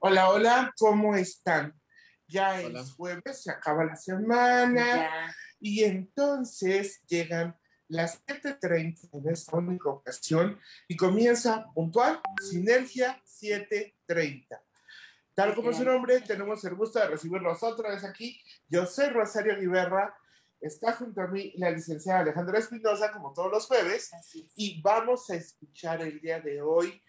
Hola, hola, ¿cómo están? Ya es jueves, se acaba la semana y entonces llegan las 7.30 en esta única ocasión y comienza puntual Sinergia 7.30. Tal como su nombre, tenemos el gusto de recibirlos otra vez aquí. Yo soy Rosario Guiberra, está junto a mí la licenciada Alejandra Espinosa, como todos los jueves, y vamos a escuchar el día de hoy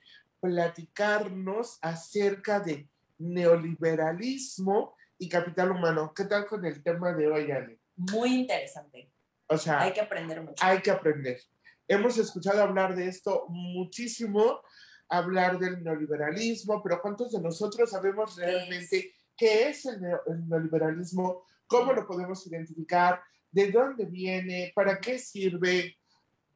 platicarnos acerca de neoliberalismo y capital humano. ¿Qué tal con el tema de hoy, Ale? Muy interesante. O sea, hay que aprender mucho. Hay que aprender. Hemos escuchado hablar de esto muchísimo, hablar del neoliberalismo, pero ¿cuántos de nosotros sabemos realmente qué es el, neoliberalismo? ¿Cómo lo podemos identificar? ¿De dónde viene? ¿Para qué sirve?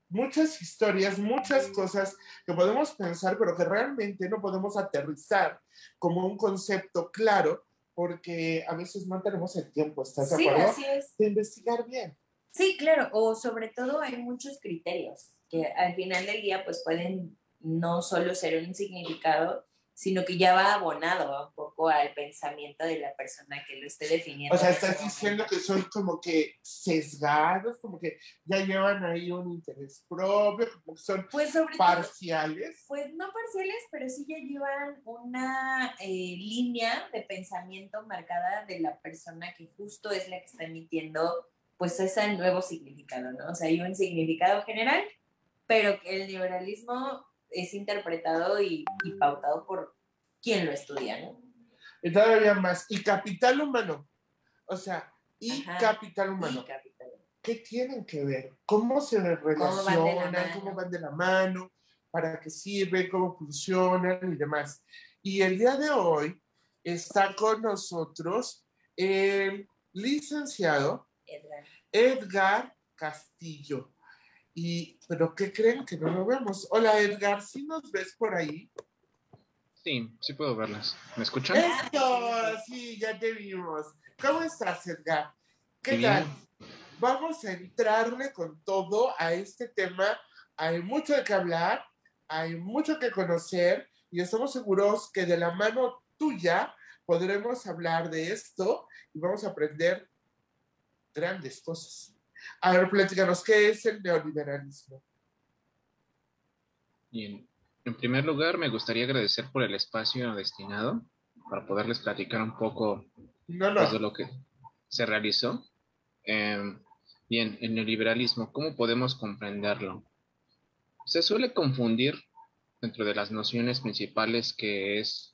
Muchas historias, muchas cosas que podemos pensar, pero que realmente no podemos aterrizar como un concepto claro, porque a veces no tenemos el tiempo, ¿estás de acuerdo? Sí, así es. De investigar bien. Sí, claro, o sobre todo hay muchos criterios que al final del día pues pueden no solo ser un significado, sino que ya va abonado un poco al pensamiento de la persona que lo esté definiendo. O sea, estás diciendo que son como que sesgados, como que ya llevan ahí un interés propio, como que son pues parciales. pues no parciales, pero sí ya llevan una eh, línea de pensamiento marcada de la persona que justo es la que está emitiendo pues ese nuevo significado, ¿no? O sea, hay un significado general, pero que el liberalismo es interpretado y, pautado por quien lo estudia, ¿no? Y todavía más, y capital humano, o sea, y capital humano. ¿Qué tienen que ver? ¿Cómo se relacionan? ¿Cómo van, de la mano? ¿Para qué sirven? ¿Cómo funcionan? Y demás. Y el día de hoy está con nosotros el licenciado Edgar, Edgar Castillo. Y, pero ¿qué creen que no lo vemos? Hola Edgar, ¿sí nos ves por ahí? Sí, sí puedo verlas. ¿Me escuchan? Esto, sí, ya te vimos. ¿Cómo estás, Edgar? ¿Qué tal? Vamos a entrarle con todo a este tema. Hay mucho de qué hablar, hay mucho que conocer y estamos seguros que de la mano tuya podremos hablar de esto y vamos a aprender grandes cosas. A ver, platícanos, ¿qué es el neoliberalismo? Bien, en primer lugar, me gustaría agradecer por el espacio destinado para poderles platicar un poco pues, de lo que se realizó. Em, bien, el neoliberalismo, ¿cómo podemos comprenderlo? Se suele confundir dentro de las nociones principales que es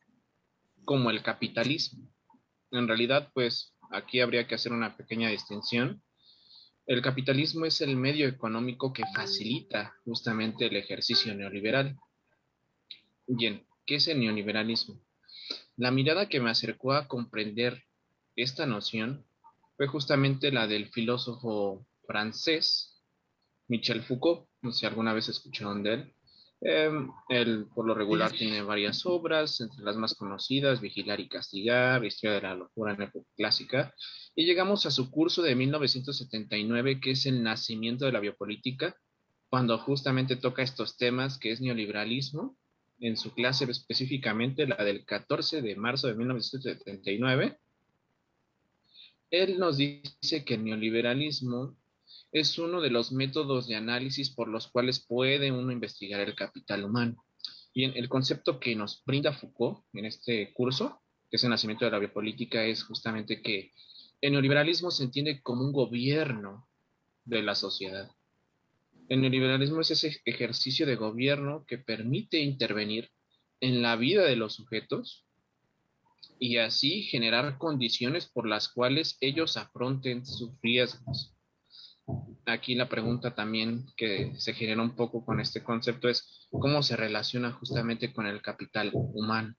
como el capitalismo. En realidad, pues aquí habría que hacer una pequeña distinción el capitalismo es el medio económico que facilita justamente el ejercicio neoliberal. Bien, ¿qué es el neoliberalismo? La mirada que me acercó a comprender esta noción fue justamente la del filósofo francés Michel Foucault, no sé si alguna vez escucharon de él. Em, él por lo regular tiene varias obras, entre las más conocidas, Vigilar y Castigar, Historia de la Locura en época clásica, y llegamos a su curso de 1979, que es el nacimiento de la biopolítica, cuando justamente toca estos temas, que es neoliberalismo, en su clase específicamente, la del 14 de marzo de 1979. Él nos dice que el neoliberalismo es uno de los métodos de análisis por los cuales puede uno investigar el capital humano. Y el concepto que nos brinda Foucault en este curso, que es el nacimiento de la biopolítica, es justamente que el neoliberalismo se entiende como un gobierno de la sociedad. El neoliberalismo es ese ejercicio de gobierno que permite intervenir en la vida de los sujetos y así generar condiciones por las cuales ellos afronten sus riesgos aquí la pregunta también que se genera un poco con este concepto es cómo se relaciona justamente con el capital humano.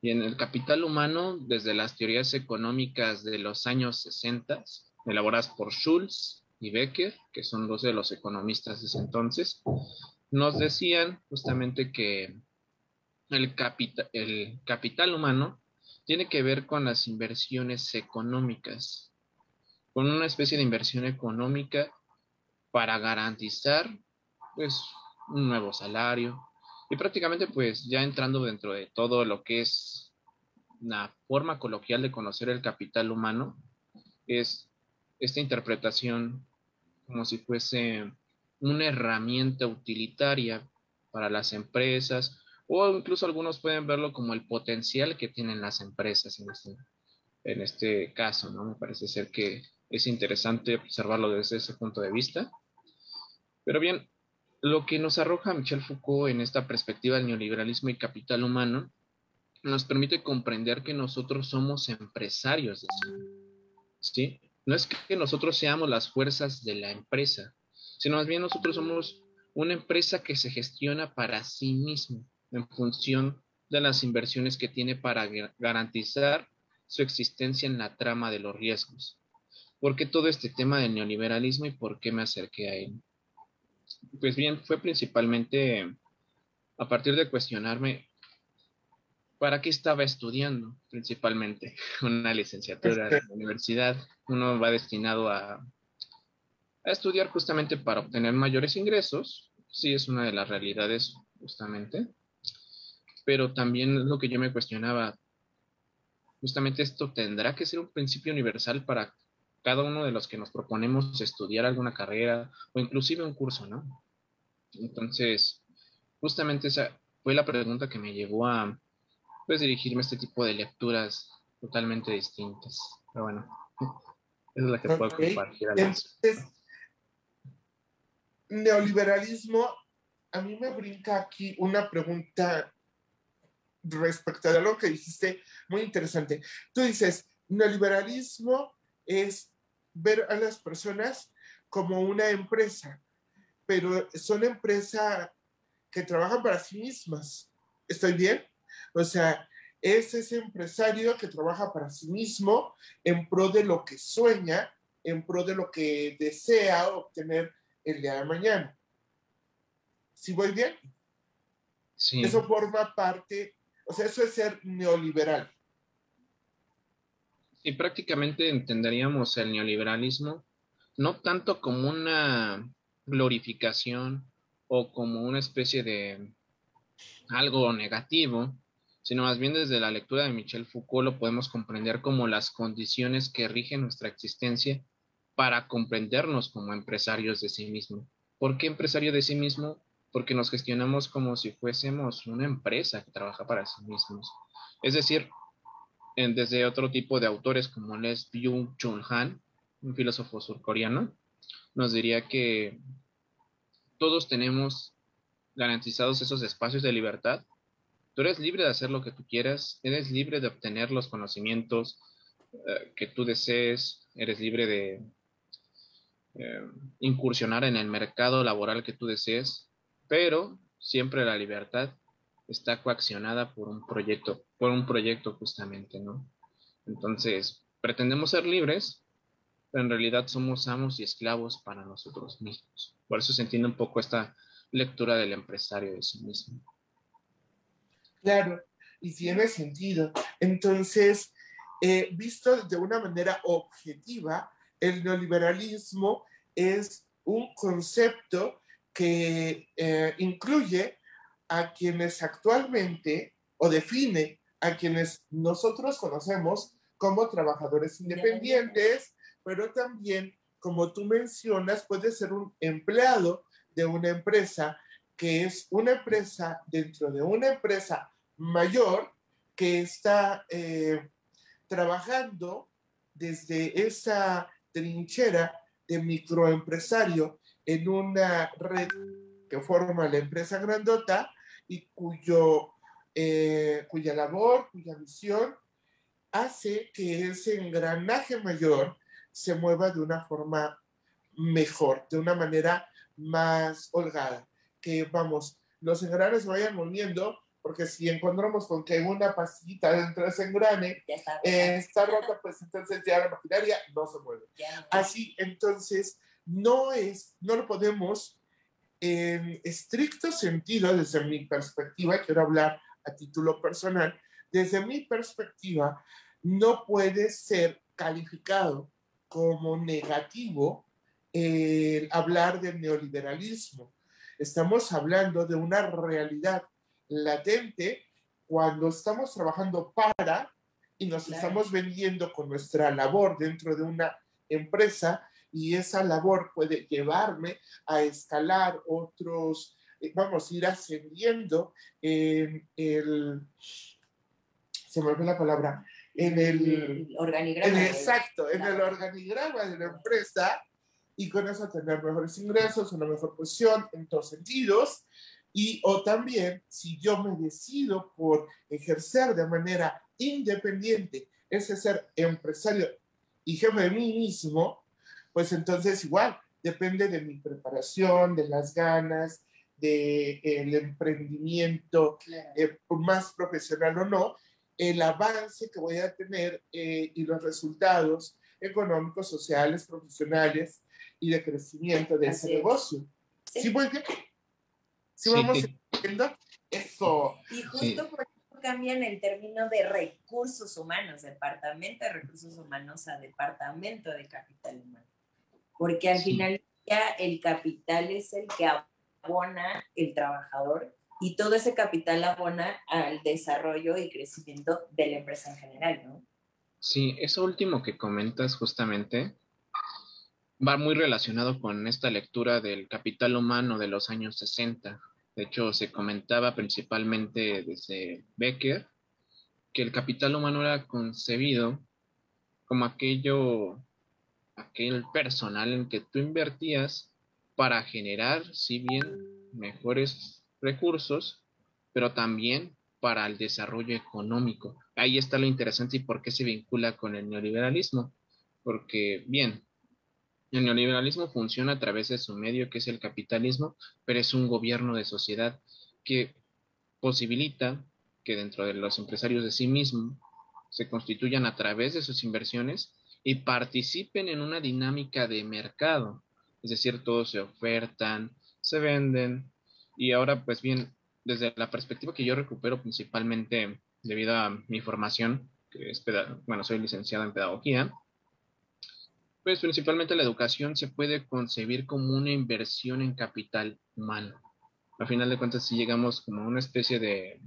Y en el capital humano, desde las teorías económicas de los años 60, elaboradas por Schulz y Becker, que son dos de los economistas de ese entonces, nos decían justamente que el, el capital humano tiene que ver con las inversiones económicas con una especie de inversión económica para garantizar pues un nuevo salario, Y prácticamente pues ya entrando dentro de todo lo que es la forma coloquial de conocer el capital humano, es esta interpretación como si fuese una herramienta utilitaria para las empresas o incluso algunos pueden verlo como el potencial que tienen las empresas en este, en este caso, ¿no? Me parece ser que es interesante observarlo desde ese punto de vista. Pero bien, lo que nos arroja Michel Foucault en esta perspectiva del neoliberalismo y capital humano nos permite comprender que nosotros somos empresarios ¿sí? No es que nosotros seamos las fuerzas de la empresa, sino más bien nosotros somos una empresa que se gestiona para sí mismo en función de las inversiones que tiene para garantizar su existencia en la trama de los riesgos. ¿Por qué todo este tema del neoliberalismo y por qué me acerqué a él? Pues bien, fue principalmente a partir de cuestionarme para qué estaba estudiando principalmente una licenciatura en la universidad. Uno va destinado a, a estudiar justamente para obtener mayores ingresos. Sí, es una de las realidades justamente. Pero también lo que yo me cuestionaba, justamente esto tendrá que ser un principio universal para cada uno de los que nos proponemos estudiar alguna carrera o inclusive un curso, ¿no? Entonces, justamente esa fue la pregunta que me llevó a pues, dirigirme a este tipo de lecturas totalmente distintas. Pero bueno, esa es la que puedo compartir. Entonces, neoliberalismo, a mí me brinca aquí una pregunta respecto a lo que dijiste, muy interesante. Tú dices, neoliberalismo es ver a las personas como una empresa, pero son empresas que trabajan para sí mismas. ¿Estoy bien? O sea, es ese empresario que trabaja para sí mismo en pro de lo que sueña, en pro de lo que desea obtener el día de mañana. ¿Sí voy bien? Sí. Eso forma parte o sea, eso es ser neoliberal. Y prácticamente entenderíamos el neoliberalismo no tanto como una glorificación o como una especie de algo negativo, sino más bien desde la lectura de Michel Foucault lo podemos comprender como las condiciones que rigen nuestra existencia para comprendernos como empresarios de sí mismo. ¿Por qué empresario de sí mismo? porque nos gestionamos como si fuésemos una empresa que trabaja para sí mismos. Es decir, desde otro tipo de autores como Les Byung-Chul Han, un filósofo surcoreano, nos diría que todos tenemos garantizados esos espacios de libertad. Tú eres libre de hacer lo que tú quieras, eres libre de obtener los conocimientos eh, que tú desees, eres libre de eh, incursionar en el mercado laboral que tú desees, pero siempre la libertad está coaccionada por un proyecto, por un proyecto justamente, ¿no? Entonces, pretendemos ser libres, pero en realidad somos amos y esclavos para nosotros mismos. Por eso se entiende un poco esta lectura del empresario de sí mismo. Claro, y tiene sentido. Entonces, eh, visto de una manera objetiva, el neoliberalismo es un concepto que eh, incluye a quienes actualmente o define a quienes nosotros conocemos como trabajadores independientes, pero también, como tú mencionas, puede ser un empleado de una empresa que es una empresa dentro de una empresa mayor que está eh, trabajando desde esa trinchera de microempresario en una red que forma la empresa grandota y cuyo, eh, cuya labor, cuya misión hace que ese engranaje mayor se mueva de una forma mejor, de una manera más holgada. Que vamos, los engranes vayan moviendo, porque si encontramos con que una pastillita dentro de ese engrane está, eh, rota, pues entonces ya la maquinaria no se mueve. Así, entonces, no, es, no lo podemos en estricto sentido, desde mi perspectiva, quiero hablar a título personal, desde mi perspectiva, no puede ser calificado como negativo el hablar del neoliberalismo. Estamos hablando de una realidad latente cuando estamos trabajando para y nos estamos vendiendo con nuestra labor dentro de una empresa y esa labor puede llevarme a escalar otros, eh, vamos ir ascendiendo en el, se me olvidó la palabra, en el, organigrama. exacto, en el organigrama de la empresa y con eso tener mejores ingresos, una mejor posición en todos sentidos. Y o también, si yo me decido por ejercer de manera independiente ese ser empresario y jefe de mí mismo, pues entonces igual, depende de mi preparación, de las ganas, del el emprendimiento, eh, más profesional o no, el avance que voy a tener eh, y los resultados económicos, sociales, profesionales y de crecimiento de ese negocio. ¿Sí, voy bien? ¿Sí, vamos viendo? Eso. Y justo por eso cambian el término de recursos humanos, departamento de recursos humanos a departamento de capital humano porque al final ya el capital es el que abona el trabajador y todo ese capital abona al desarrollo y crecimiento de la empresa en general, ¿no? Sí, eso último que comentas justamente va muy relacionado con esta lectura del capital humano de los años 60. De hecho, se comentaba principalmente desde Becker que el capital humano era concebido como aquello aquel personal en que tú invertías para generar, si bien, mejores recursos, pero también para el desarrollo económico. Ahí está lo interesante y por qué se vincula con el neoliberalismo. Porque, bien, el neoliberalismo funciona a través de su medio, que es el capitalismo, pero es un gobierno de sociedad que posibilita que dentro de los empresarios de sí mismo se constituyan a través de sus inversiones y participen en una dinámica de mercado. Es decir, todos se ofertan, se venden y ahora pues bien, desde la perspectiva que yo recupero principalmente debido a mi formación, que es, bueno, soy licenciado en pedagogía, pues principalmente la educación se puede concebir como una inversión en capital humano. A final de cuentas, si llegamos como a una especie de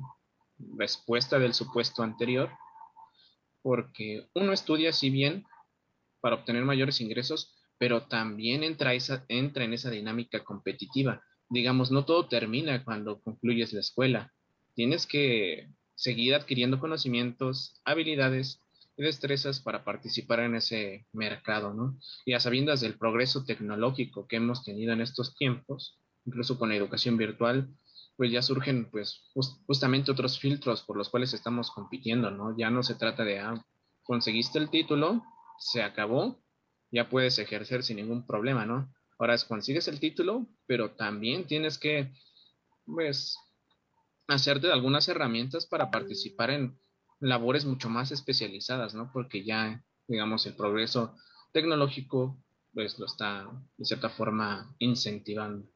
respuesta del supuesto anterior, porque uno estudia si bien para obtener mayores ingresos, pero también entra, en esa dinámica competitiva. Digamos, no todo termina cuando concluyes la escuela. Tienes que seguir adquiriendo conocimientos, habilidades y destrezas para participar en ese mercado, ¿no? Y a sabiendas del progreso tecnológico que hemos tenido en estos tiempos, incluso con la educación virtual, pues ya surgen pues justamente otros filtros por los cuales estamos compitiendo, ¿no? Ya no se trata de, ah, conseguiste el título, se acabó, ya puedes ejercer sin ningún problema, ¿no? Ahora consigues el título, pero también tienes que, pues, hacerte algunas herramientas para participar en labores mucho más especializadas, ¿no? Porque ya, digamos, el progreso tecnológico, pues, lo está, de cierta forma, incentivando.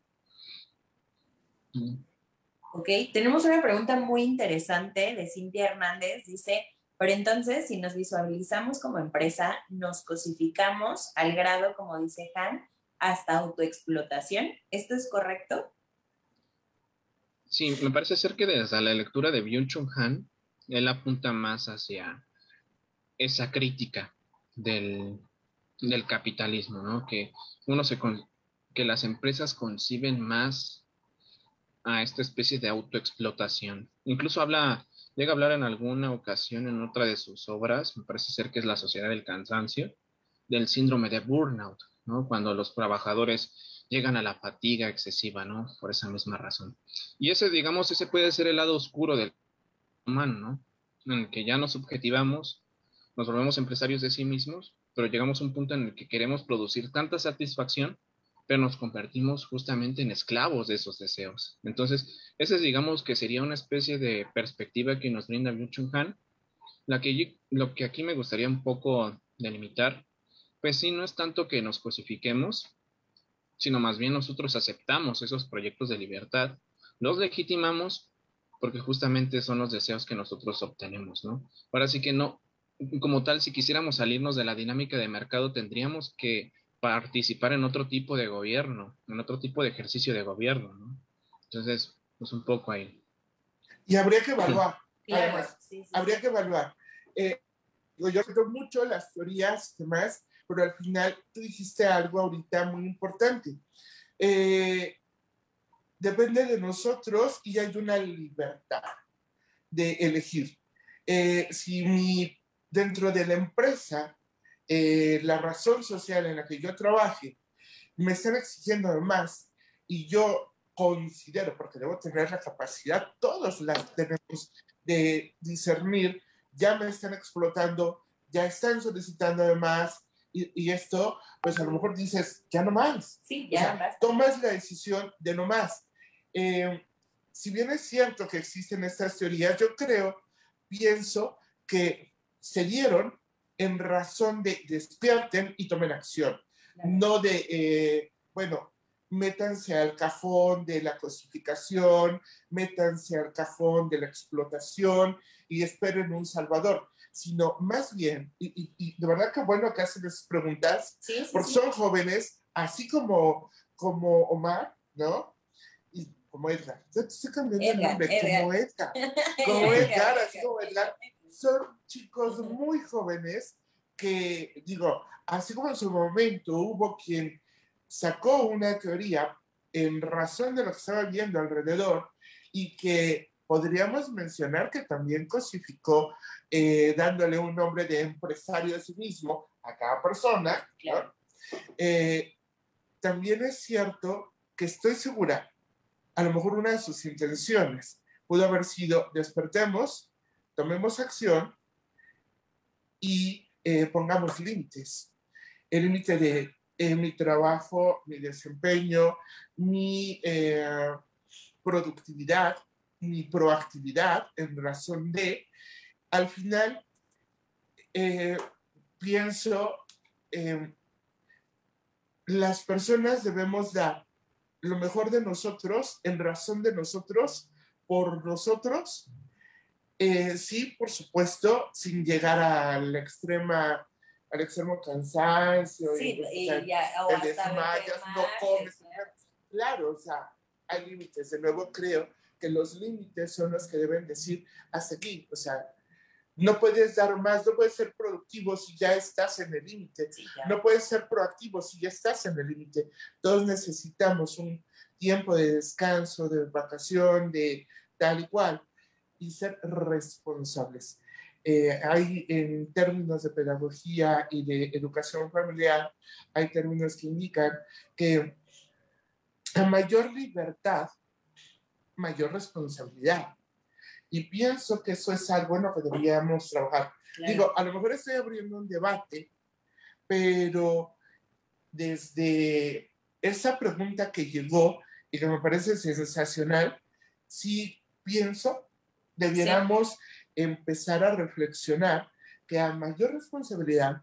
Ok, tenemos una pregunta muy interesante de Cintia Hernández. Dice, pero entonces, si nos visualizamos como empresa, nos cosificamos al grado, como dice Han, hasta autoexplotación. ¿Esto es correcto? Sí, me parece ser que desde la lectura de Byung-Chun Han, él apunta más hacia esa crítica del, capitalismo, ¿no? Que uno se que las empresas conciben más a esta especie de autoexplotación. Incluso habla Llega a hablar en alguna ocasión en otra de sus obras, me parece ser que es La Sociedad del Cansancio, del síndrome de burnout, ¿no? Cuando los trabajadores llegan a la fatiga excesiva, ¿no? Por esa misma razón. Y ese, digamos, ese puede ser el lado oscuro del humano, ¿no? En el que ya nos subjetivamos, nos volvemos empresarios de sí mismos, pero llegamos a un punto en el que queremos producir tanta satisfacción pero nos convertimos justamente en esclavos de esos deseos. Entonces, ese digamos que sería una especie de perspectiva que nos brinda Byung-Chun Han, la que lo que aquí me gustaría un poco delimitar, pues sí, no es tanto que nos cosifiquemos, sino más bien nosotros aceptamos esos proyectos de libertad, los legitimamos porque justamente son los deseos que nosotros obtenemos, ¿no? Ahora sí que no, como tal, si quisiéramos salirnos de la dinámica de mercado, tendríamos que participar en otro tipo de gobierno, en otro tipo de ejercicio de gobierno, ¿no? Entonces, pues un poco ahí. Y habría que evaluar. además, habría que evaluar. Eh, yo creo mucho las teorías y demás, pero al final tú dijiste algo ahorita muy importante. Eh, depende de nosotros y hay una libertad de elegir. Eh, si mi, dentro de la empresa, eh, la razón social en la que yo trabaje, me están exigiendo más y yo considero, porque debo tener la capacidad, todos las tenemos de discernir, ya me están explotando, ya están solicitando más, y, esto, pues a lo mejor dices, ya no más. Sí, ya Tomas la decisión de no más. Eh, si bien es cierto que existen estas teorías, yo creo, pienso que se dieron en razón de despierten y tomen acción, no de, eh, bueno, métanse al cajón de la cosificación, métanse al cajón de la explotación y esperen un salvador sino más bien, y, de verdad que bueno que hacen esas preguntas, porque son jóvenes, así como, como Omar, ¿no? Y como Edgar. Yo te estoy cambiando el nombre, como Edgar. Como Edgar, así como Edgar. Son chicos muy jóvenes que, digo, así como en su momento hubo quien sacó una teoría en razón de lo que estaba viendo alrededor y que podríamos mencionar que también cosificó eh, dándole un nombre de empresario a sí mismo a cada persona. Eh, también es cierto que estoy segura, a lo mejor una de sus intenciones pudo haber sido despertemos, tomemos acción y eh, pongamos límites. El límite de mi trabajo, mi desempeño, mi productividad, mi proactividad en razón de, al final eh, pienso, las personas debemos dar lo mejor de nosotros en razón de nosotros, por nosotros, eh, sí, por supuesto, sin llegar al extrema al extremo cansancio sí, y, ya, desmayas, no comes. Claro, o sea, hay límites. De nuevo, creo que los límites son los que deben decir hasta aquí. O sea, no puedes dar más, no puedes ser productivo si ya estás en el límite. no puedes ser proactivo si ya estás en el límite. Todos necesitamos un tiempo de descanso, de vacación, de tal y cual, y ser responsables. Eh, hay en términos de pedagogía y de educación familiar, hay términos que indican que a mayor libertad, mayor responsabilidad. Y pienso que eso es algo en lo que deberíamos trabajar. Digo, a lo mejor estoy abriendo un debate, pero desde esa pregunta que llegó y que me parece sensacional, sí pienso debiéramos empezar a reflexionar que a mayor responsabilidad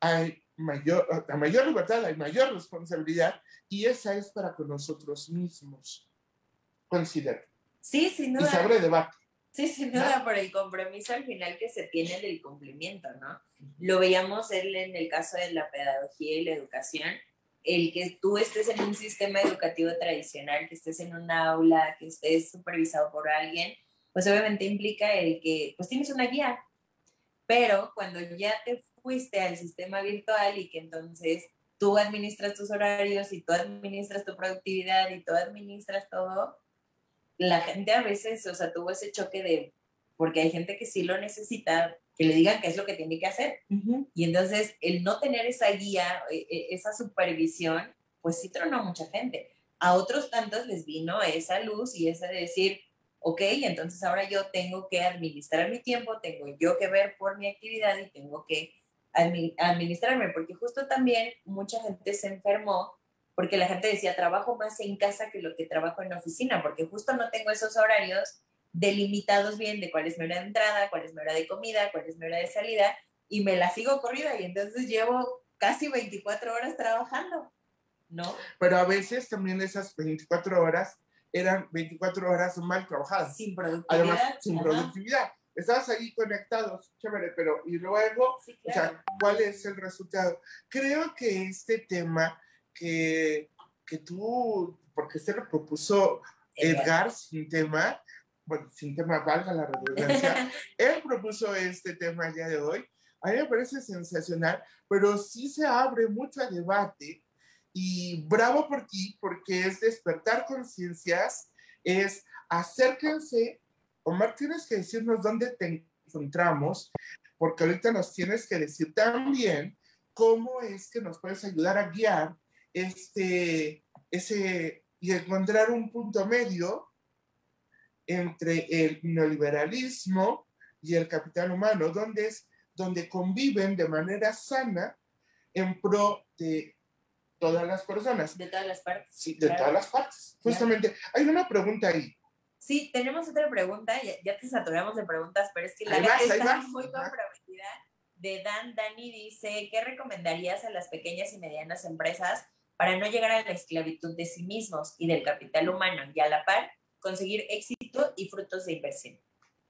hay mayor, a mayor libertad hay mayor responsabilidad y esa es para con nosotros mismos considero. Sí, sin duda. Y se abre debate. Sí, sin duda, por el compromiso al final que se tiene del cumplimiento, ¿no? Lo veíamos en el caso de la pedagogía y la educación, el que tú estés en un sistema educativo tradicional, que estés en un aula, que estés supervisado por alguien, pues obviamente implica el que, pues tienes una guía, pero cuando ya te fuiste al sistema virtual y que entonces tú administras tus horarios y tú administras tu productividad y tú administras todo, la gente a veces, o sea, tuvo ese choque de, porque hay gente que sí lo necesita, que le digan qué es lo que tiene que hacer. Y entonces el no tener esa guía, e, e, esa supervisión, pues sí tronó a mucha gente. A otros tantos les vino esa luz y esa de decir, ok, entonces ahora yo tengo que administrar mi tiempo, tengo yo que ver por mi actividad y tengo que administrarme, porque justo también mucha gente se enfermó porque la gente decía, trabajo más en casa que lo que trabajo en la oficina, porque justo no tengo esos horarios delimitados bien de cuál es mi hora de entrada, cuál es mi hora de comida, cuál es mi hora de salida, y me la sigo corrida y entonces llevo casi 24 horas trabajando, ¿no? Pero a veces también esas 24 horas eran 24 horas mal trabajadas. Sin productividad. Además, sin productividad. Estabas ahí conectados, chévere, pero ¿y luego? O sea, ¿cuál es el resultado? Creo que este tema que, que tú, porque se lo propuso Edgar, sin tema, bueno, sin tema, valga la redundancia, él propuso este tema día de hoy. A mí me parece sensacional, pero sí se abre mucho a debate y bravo por ti, porque es despertar conciencias, es acérquense. Omar, tienes que decirnos dónde te encontramos, porque ahorita nos tienes que decir también cómo es que nos puedes ayudar a guiar este, ese, y encontrar un punto medio entre el neoliberalismo y el capital humano, donde, es, donde conviven de manera sana en pro de todas las personas. De todas las partes. Sí, de todas las partes. Justamente, hay una pregunta ahí. Sí, tenemos otra pregunta, ya, te saturamos de preguntas, pero es que la verdad está muy comprometida. De Dan Dani dice, ¿qué recomendarías a las pequeñas y medianas empresas para no llegar a la esclavitud de sí mismos y del capital humano y a la par conseguir éxito y frutos de inversión.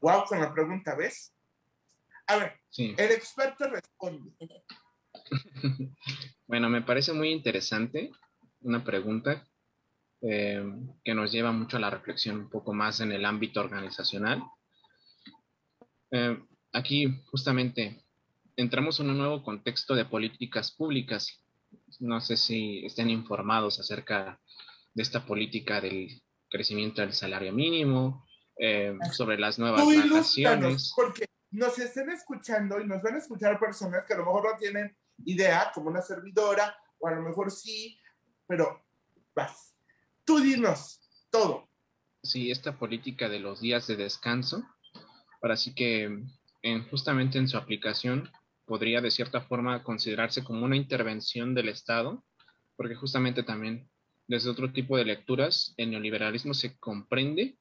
Wow, con la pregunta, ¿ves? A ver, el experto responde. bueno, me parece muy interesante una pregunta eh, que nos lleva mucho a la reflexión un poco más en el ámbito organizacional. Eh, aquí justamente entramos en un nuevo contexto de políticas públicas. No sé si estén informados acerca de esta política del crecimiento del salario mínimo, eh, sobre las nuevas vacaciones. Porque nos estén escuchando y nos van a escuchar personas que a lo mejor no tienen idea, como una servidora, o a lo mejor sí, pero vas. Tú dinos todo. Sí, esta política de los días de descanso, para así que en, justamente en su aplicación podría de cierta forma considerarse como una intervención del Estado, porque justamente también desde otro tipo de lecturas, el neoliberalismo se comprende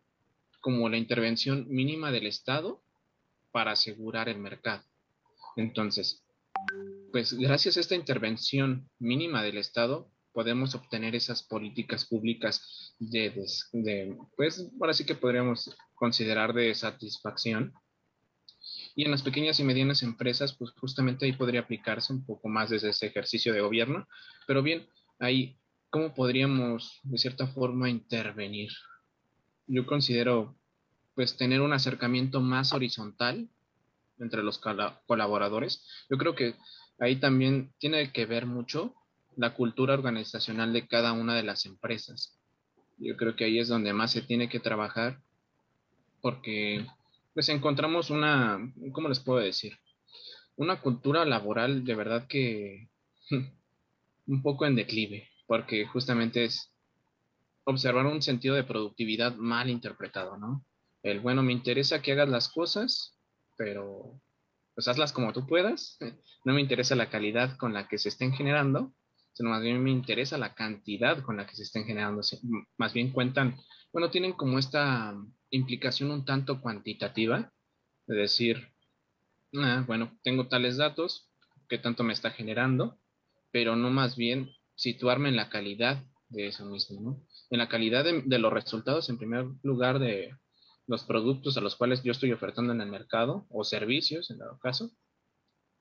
como la intervención mínima del Estado para asegurar el mercado. Entonces, pues gracias a esta intervención mínima del Estado, podemos obtener esas políticas públicas de, pues ahora sí que podríamos considerar de satisfacción. Y en las pequeñas y medianas empresas, pues justamente ahí podría aplicarse un poco más desde ese ejercicio de gobierno. Pero bien, ahí ¿cómo podríamos de cierta forma intervenir? Yo considero pues tener un acercamiento más horizontal entre los colaboradores. Yo creo que ahí también tiene que ver mucho la cultura organizacional de cada una de las empresas. Yo creo que ahí es donde más se tiene que trabajar porque pues encontramos una, ¿cómo les puedo decir? Una cultura laboral de verdad que un poco en declive porque justamente es observar un sentido de productividad mal interpretado, ¿no? El, bueno, me interesa que hagas las cosas, pero pues hazlas como tú puedas. No me interesa la calidad con la que se estén generando, sino más bien me interesa la cantidad con la que se estén generando. Más bien cuentan, bueno, tienen como esta implicación un tanto cuantitativa, de decir, ah, bueno, tengo tales datos, ¿qué tanto me está generando? Pero no más bien situarme en la calidad de eso mismo, ¿no? En la calidad de, los resultados, en primer lugar, de los productos a los cuales yo estoy ofertando en el mercado o servicios, en dado caso,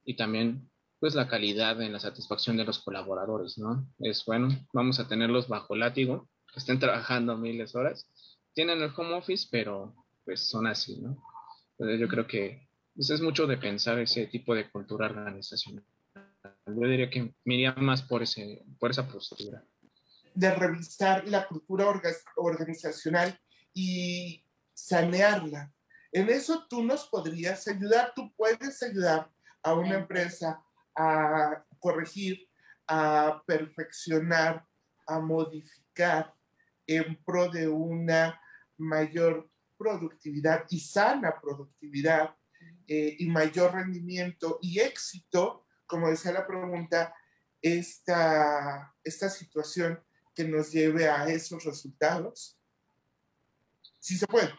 y también, pues, la calidad en la satisfacción de los colaboradores, ¿no? Es bueno, vamos a tenerlos bajo látigo, que estén trabajando miles de horas, tienen el home office, pero pues son así, ¿no? Entonces yo creo que pues, es mucho de pensar ese tipo de cultura organizacional. Yo diría que me iría más por, ese, por esa postura. De revisar la cultura organizacional y sanearla. En eso tú nos podrías ayudar, tú puedes ayudar a una empresa a corregir, a perfeccionar, a modificar en pro de una mayor productividad y sana productividad eh, y mayor rendimiento y éxito como decía la pregunta, esta, esta situación que nos lleve a esos resultados? Sí se puede.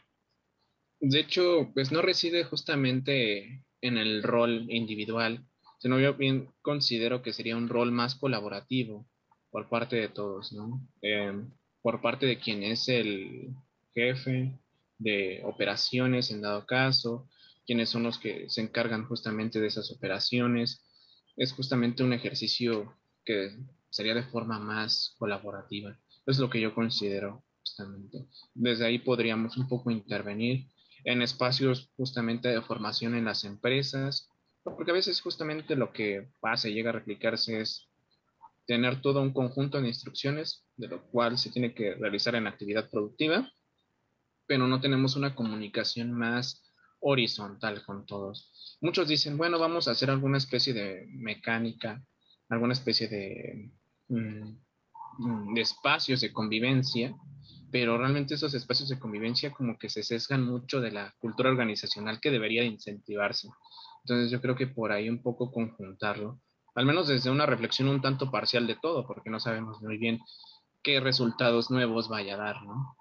De hecho, pues no reside justamente en el rol individual, sino yo bien considero que sería un rol más colaborativo por parte de todos, ¿no? Em, por parte de quien es el jefe de operaciones en dado caso, quienes son los que se encargan justamente de esas operaciones, es justamente un ejercicio que sería de forma más colaborativa. Es lo que yo considero. justamente. Desde ahí podríamos un poco intervenir en espacios justamente de formación en las empresas, porque a veces justamente lo que pasa y llega a replicarse es tener todo un conjunto de instrucciones, de lo cual se tiene que realizar en actividad productiva, pero no tenemos una comunicación más horizontal con todos. Muchos dicen, bueno, vamos a hacer alguna especie de mecánica, alguna especie de, mm, de espacios de convivencia, pero realmente esos espacios de convivencia como que se sesgan mucho de la cultura organizacional que debería incentivarse. Entonces yo creo que por ahí un poco conjuntarlo, al menos desde una reflexión un tanto parcial de todo, porque no sabemos muy bien qué resultados nuevos vaya a dar, ¿no?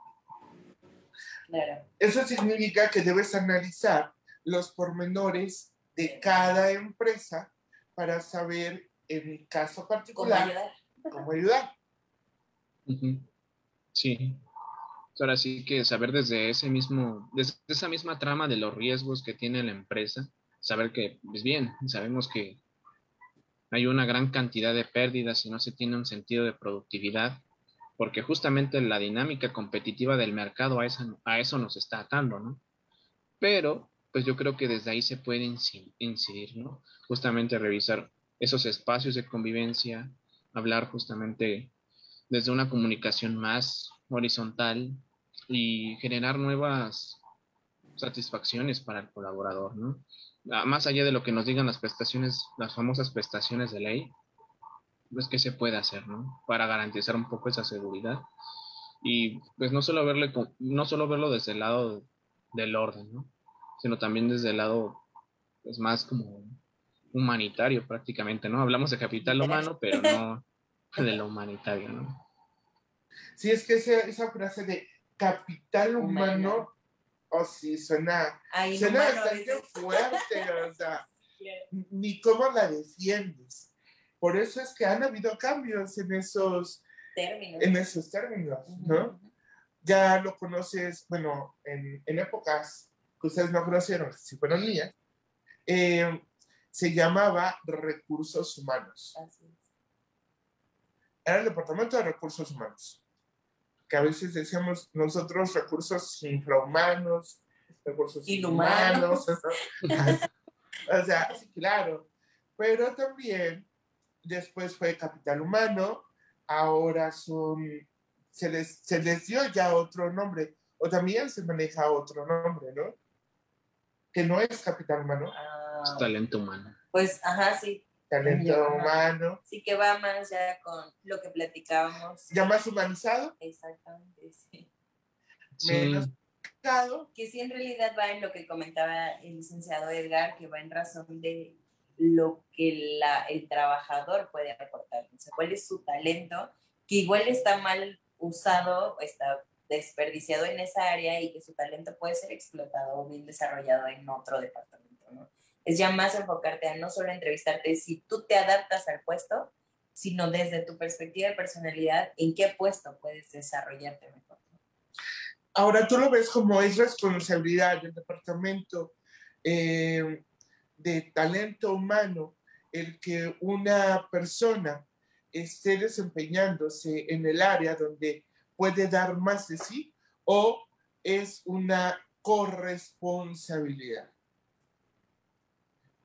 Eso significa que debes analizar los pormenores de cada empresa para saber, en el caso particular, cómo ayudar. Sí. Ahora sí que saber desde ese mismo, desde esa misma trama de los riesgos que tiene la empresa, saber que, pues bien, sabemos que hay una gran cantidad de pérdidas y no se tiene un sentido de productividad porque justamente la dinámica competitiva del mercado a eso, a eso nos está atando, ¿no? Pero, pues yo creo que desde ahí se puede incidir, ¿no? Justamente revisar esos espacios de convivencia, hablar justamente desde una comunicación más horizontal y generar nuevas satisfacciones para el colaborador, ¿no? Ah, más allá de lo que nos digan las prestaciones, las famosas prestaciones de ley, pues qué se puede hacer, ¿no? Para garantizar un poco esa seguridad. Y pues no solo, verle, no solo verlo desde el lado del orden, ¿no? Sino también desde el lado, pues más como humanitario prácticamente, ¿no? Hablamos de capital humano, pero no de lo humanitario, ¿no? Sí, es que esa, esa frase de capital humano, o oh, sí, suena, suena bastante fuerte, o sea, ni cómo la defiendes. Por eso es que han habido cambios en esos términos, en esos términos ¿no? Ya lo conoces, bueno, en, épocas que ustedes no conocieron, si fueron mías, eh, se llamaba recursos humanos. Era el Departamento de Recursos Humanos, que a veces decíamos nosotros recursos infrahumanos, recursos inhumanos. o sea, sí, claro. Pero también después fue capital humano, ahora son, se les, se les dio ya otro nombre, o también se maneja otro nombre, ¿no? Que no es capital humano. Ah, talento humano. Pues, ajá, sí. Talento humano. Sí, que va más ya con lo que platicábamos. ¿Ya más humanizado? Exactamente, sí. Menos que sí en realidad va en lo que comentaba el licenciado Edgar, que va en razón de lo que la, el trabajador puede aportar, o sea, cuál es su talento, que igual está mal usado, está desperdiciado en esa área y que su talento puede ser explotado o bien desarrollado en otro departamento. Es ya más enfocarte a no solo entrevistarte si tú te adaptas al puesto, sino desde tu perspectiva de personalidad, en qué puesto puedes desarrollarte mejor. Ahora tú lo ves como es responsabilidad del departamento eh, de talento humano el que una persona esté desempeñándose en el área donde puede dar más de sí o es una corresponsabilidad.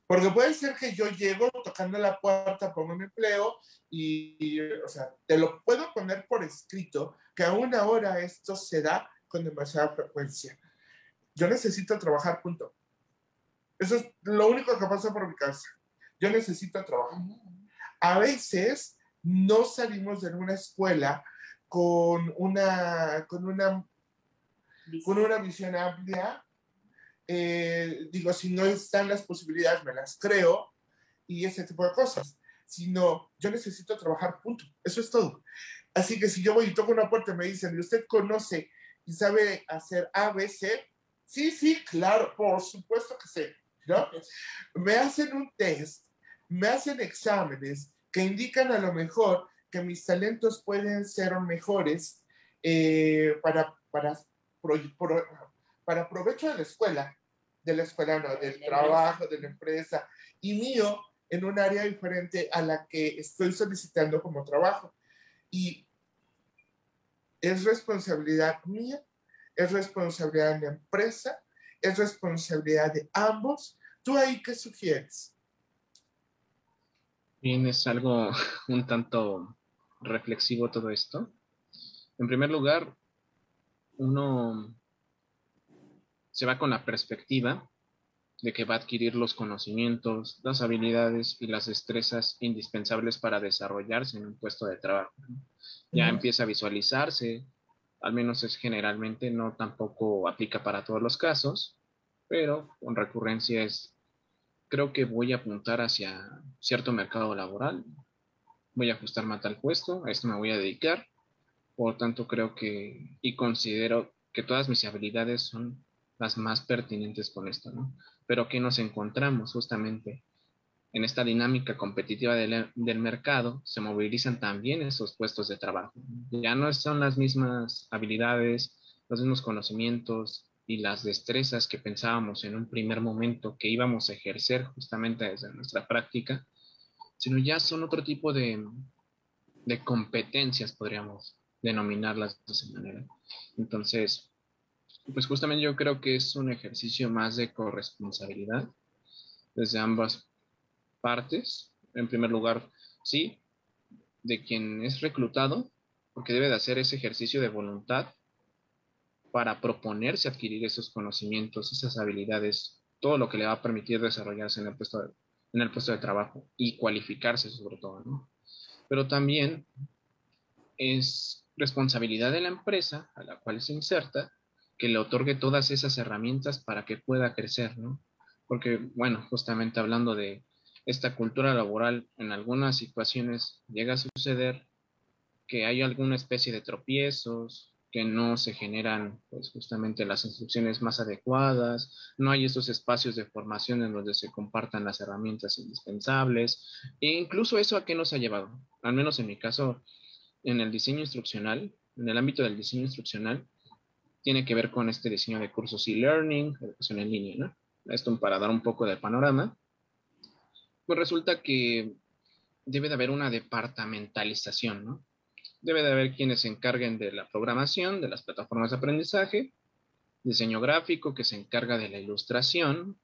Porque puede ser que yo llego tocando la puerta, pongo un empleo y, o sea, te lo puedo poner por escrito que a una hora esto se da con demasiada frecuencia. Yo necesito trabajar, punto. Eso es lo único que pasa por mi casa. Yo necesito trabajo. A veces no salimos de una escuela con una, con una, con una visión amplia. Eh, digo, si no están las posibilidades, me las creo y ese tipo de cosas. Sino, yo necesito trabajar, punto. Eso es todo. Así que si yo voy y toco una puerta y me dicen, ¿y usted conoce y sabe hacer ABC? Sí, sí, claro, por supuesto que sé. Me hacen un test, me hacen exámenes que indican a lo mejor que mis talentos pueden ser mejores eh, para, para, para provecho de la escuela, de la escuela, no, del trabajo, de la empresa, y mío en un área diferente a la que estoy solicitando como trabajo. Y ¿Es responsabilidad mía? ¿Es responsabilidad de la empresa? ¿Es responsabilidad de ambos? ¿Tú ahí qué sugieres? Bien, es algo un tanto reflexivo todo esto. En primer lugar, uno se va con la perspectiva de que va a adquirir los conocimientos, las habilidades y las destrezas indispensables para desarrollarse en un puesto de trabajo. Ya empieza a visualizarse, al menos es generalmente, no tampoco aplica para todos los casos, pero con recurrencia es, creo que voy a apuntar hacia cierto mercado laboral, voy a ajustarme a tal puesto, a esto me voy a dedicar, por tanto creo que y considero que todas mis habilidades son las más pertinentes con esto, ¿no? Pero que nos encontramos justamente en esta dinámica competitiva del, mercado, se movilizan también esos puestos de trabajo. Ya no son las mismas habilidades, los mismos conocimientos y las destrezas que pensábamos en un primer momento que íbamos a ejercer justamente desde nuestra práctica, sino ya son otro tipo de, de competencias, podríamos denominarlas de esa manera. Entonces, pues justamente yo creo que es un ejercicio más de corresponsabilidad desde ambas partes. En primer lugar, sí, de quien es reclutado, porque debe de hacer ese ejercicio de voluntad para proponerse adquirir esos conocimientos, esas habilidades, todo lo que le va a permitir desarrollarse en el puesto de, en el puesto de trabajo y cualificarse sobre todo, ¿no? Pero también es responsabilidad de la empresa a la cual se inserta que le otorgue todas esas herramientas para que pueda crecer, ¿no? Porque, bueno, justamente hablando de esta cultura laboral, en algunas situaciones llega a suceder que hay alguna especie de tropiezos, que no se generan pues justamente las instrucciones más adecuadas, no hay estos espacios de formación en donde se compartan las herramientas indispensables e incluso eso a qué nos ha llevado, al menos en mi caso en el diseño instruccional, en el ámbito del diseño instruccional, tiene que ver con este diseño de cursos e-learning, educación en línea, ¿no? Esto para dar un poco de panorama. Pues resulta que debe de haber una departamentalización, ¿no? Debe de haber quienes se encarguen de la programación, de las plataformas de aprendizaje, diseño gráfico que se encarga de la ilustración,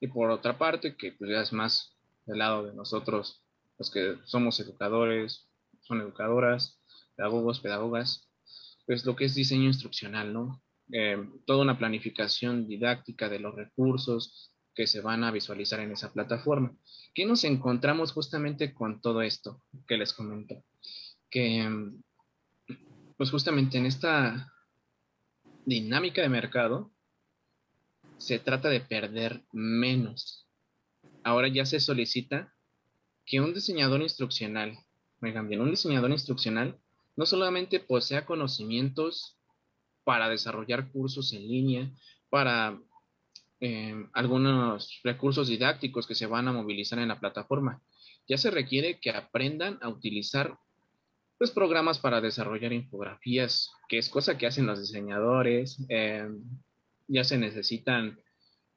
y por otra parte, que pues ya es más del lado de nosotros, los que somos educadores, son educadoras, pedagogos, pedagogas, pues lo que es diseño instruccional, ¿no? Eh, toda una planificación didáctica de los recursos que se van a visualizar en esa plataforma. ¿Qué nos encontramos justamente con todo esto que les comento? Que, pues justamente en esta dinámica de mercado, se trata de perder menos. Ahora ya se solicita que un diseñador instruccional, oigan bien, un diseñador instruccional no solamente posea conocimientos para desarrollar cursos en línea, para eh, algunos recursos didácticos que se van a movilizar en la plataforma. Ya se requiere que aprendan a utilizar pues, programas para desarrollar infografías, que es cosa que hacen los diseñadores. Eh, ya se necesitan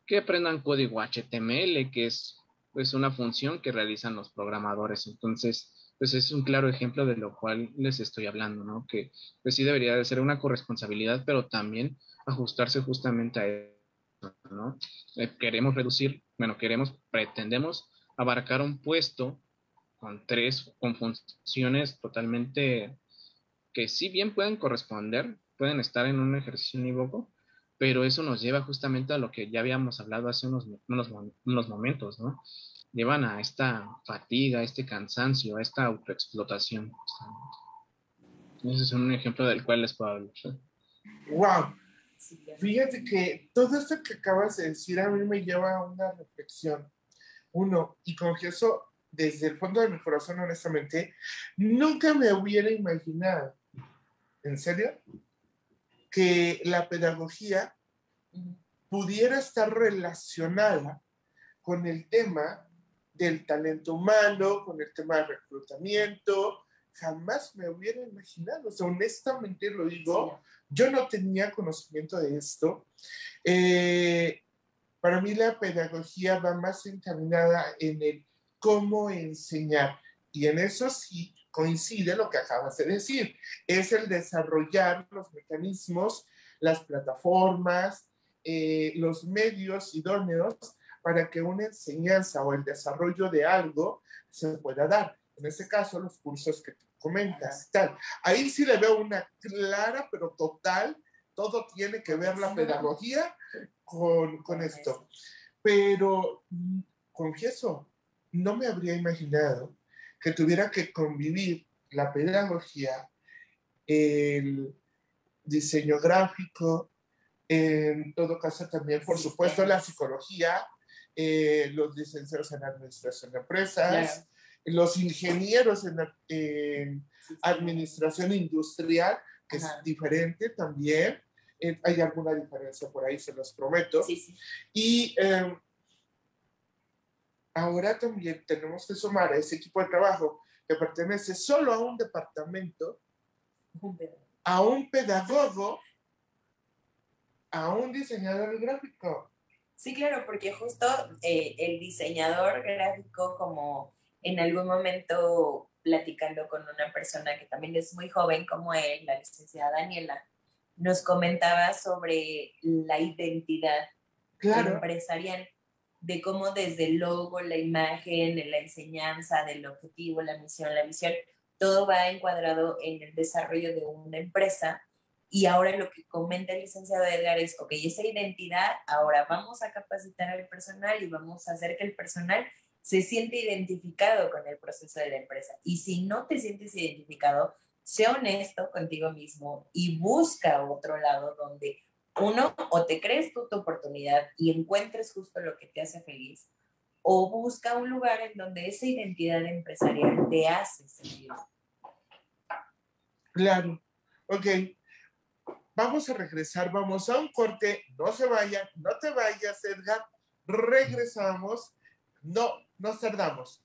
que aprendan código HTML, que es pues, una función que realizan los programadores. Entonces, pues es un claro ejemplo de lo cual les estoy hablando, ¿no? Que pues sí debería de ser una corresponsabilidad, pero también ajustarse justamente a eso, ¿no? Eh, queremos reducir, bueno, queremos, pretendemos abarcar un puesto con tres, con funciones totalmente que si bien pueden corresponder, pueden estar en un ejercicio unívoco, pero eso nos lleva justamente a lo que ya habíamos hablado hace unos, unos, unos momentos, ¿no? Llevan a esta fatiga, a este cansancio, a esta autoexplotación. Ese es un ejemplo del cual les puedo hablar. ¡Wow! Fíjate que todo esto que acabas de decir a mí me lleva a una reflexión. Uno, y confieso desde el fondo de mi corazón, honestamente, nunca me hubiera imaginado, en serio, que la pedagogía pudiera estar relacionada con el tema del talento humano, con el tema de reclutamiento. Jamás me hubiera imaginado, o sea, honestamente lo digo, yo no tenía conocimiento de esto. Eh, para mí la pedagogía va más encaminada en el cómo enseñar. Y en eso sí coincide lo que acabas de decir, es el desarrollar los mecanismos, las plataformas, eh, los medios idóneos para que una enseñanza o el desarrollo de algo se pueda dar. En este caso, los cursos que tú comentas, tal. Ahí sí le veo una clara, pero total, todo tiene que ver la pedagogía con, con esto. Pero confieso, no me habría imaginado que tuviera que convivir la pedagogía, el diseño gráfico, en todo caso también, por supuesto, la psicología, eh, los licenciados en administración de empresas, los ingenieros en, administración industrial, que es diferente también. Eh, hay alguna diferencia por ahí, se los prometo. Y em, ahora también tenemos que sumar a ese equipo de trabajo que pertenece solo a un departamento, a un pedagogo, a un diseñador gráfico. Sí, claro, porque justo eh, el diseñador gráfico, como en algún momento platicando con una persona que también es muy joven como él, la licenciada Daniela, nos comentaba sobre la identidad empresarial de cómo desde el logo, la imagen, la enseñanza, del objetivo, la misión, la visión, todo va encuadrado en el desarrollo de una empresa. Y ahora lo que comenta el licenciado Edgar es, ok, esa identidad, ahora vamos a capacitar al personal y vamos a hacer que el personal se siente identificado con el proceso de la empresa. Y si no te sientes identificado, sé honesto contigo mismo y busca otro lado donde uno, o te crees tú tu oportunidad y encuentres justo lo que te hace feliz, o busca un lugar en donde esa identidad empresarial te hace sentir. Claro, ok. Vamos a regresar, vamos a un corte, no se vayan, no te vayas, Edgar. Regresamos, no nos tardamos.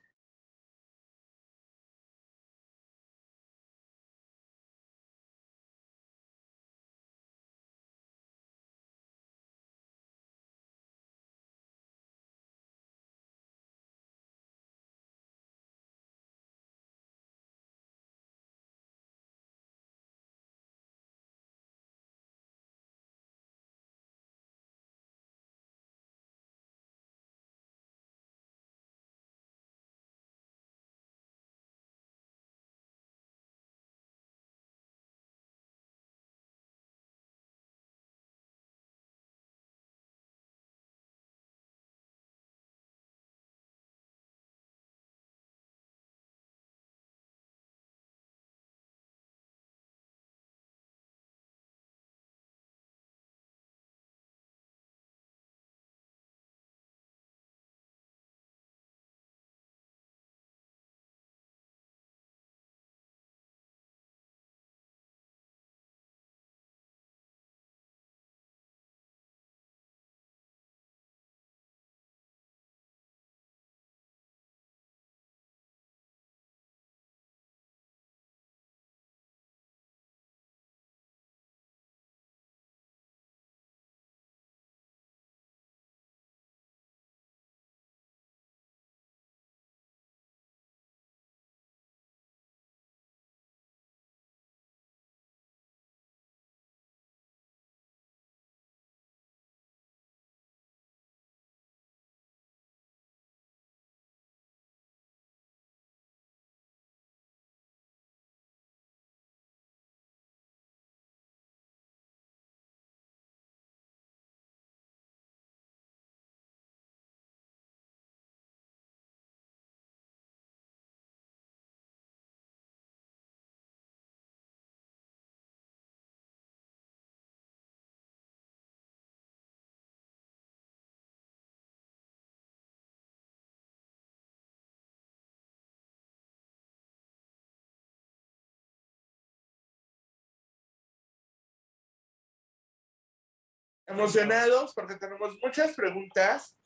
Emocionados porque tenemos muchas preguntas.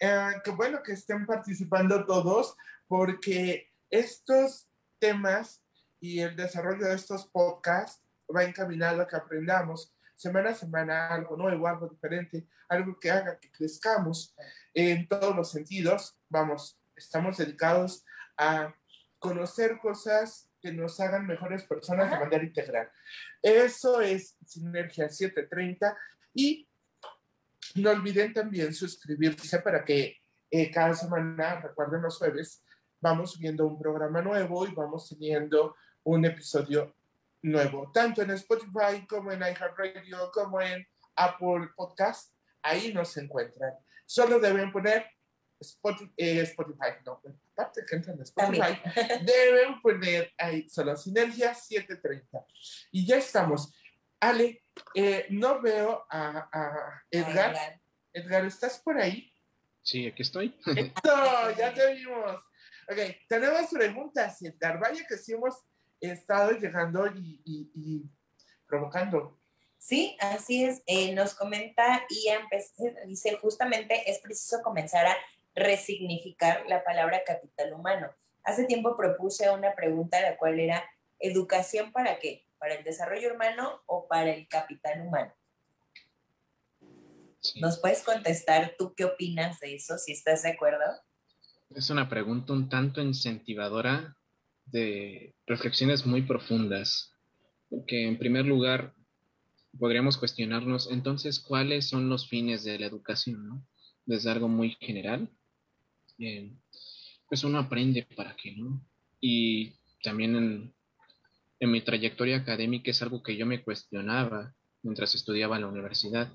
Eh, que bueno que estén participando todos porque estos temas y el desarrollo de estos podcasts va encaminado a que aprendamos semana a semana algo nuevo, algo diferente, algo que haga que crezcamos en todos los sentidos. Vamos, estamos dedicados a conocer cosas que nos hagan mejores personas de manera integral. Eso es Sinergia 730 y no olviden también suscribirse para que eh, cada semana, recuerden los jueves, vamos subiendo un programa nuevo y vamos teniendo un episodio nuevo, tanto en Spotify como en iHeartRadio, como en Apple Podcast. Ahí nos encuentran. Solo deben poner Spotify, eh, Spotify no, aparte que entran en Spotify, deben poner ahí solo Sinergia 730. Y ya estamos. Ale, eh, no veo a, a Edgar. Edgar, ¿estás por ahí? Sí, aquí estoy. Eso, ya te vimos. Ok, tenemos preguntas, Edgar. Vaya que sí hemos estado llegando y, provocando. Sí, así es. Eh, nos comenta Ian, dice justamente es preciso comenzar a resignificar la palabra capital humano. Hace tiempo propuse una pregunta, la cual era, ¿educación para qué? ¿Para el desarrollo humano o para el capital humano? ¿Nos puedes contestar tú qué opinas de eso, si estás de acuerdo? Es una pregunta un tanto incentivadora de reflexiones muy profundas, porque en primer lugar podríamos cuestionarnos entonces cuáles son los fines de la educación, ¿no? Desde algo muy general pues uno aprende para qué, ¿no? Y también en, en, mi trayectoria académica es algo que yo me cuestionaba mientras estudiaba en la universidad.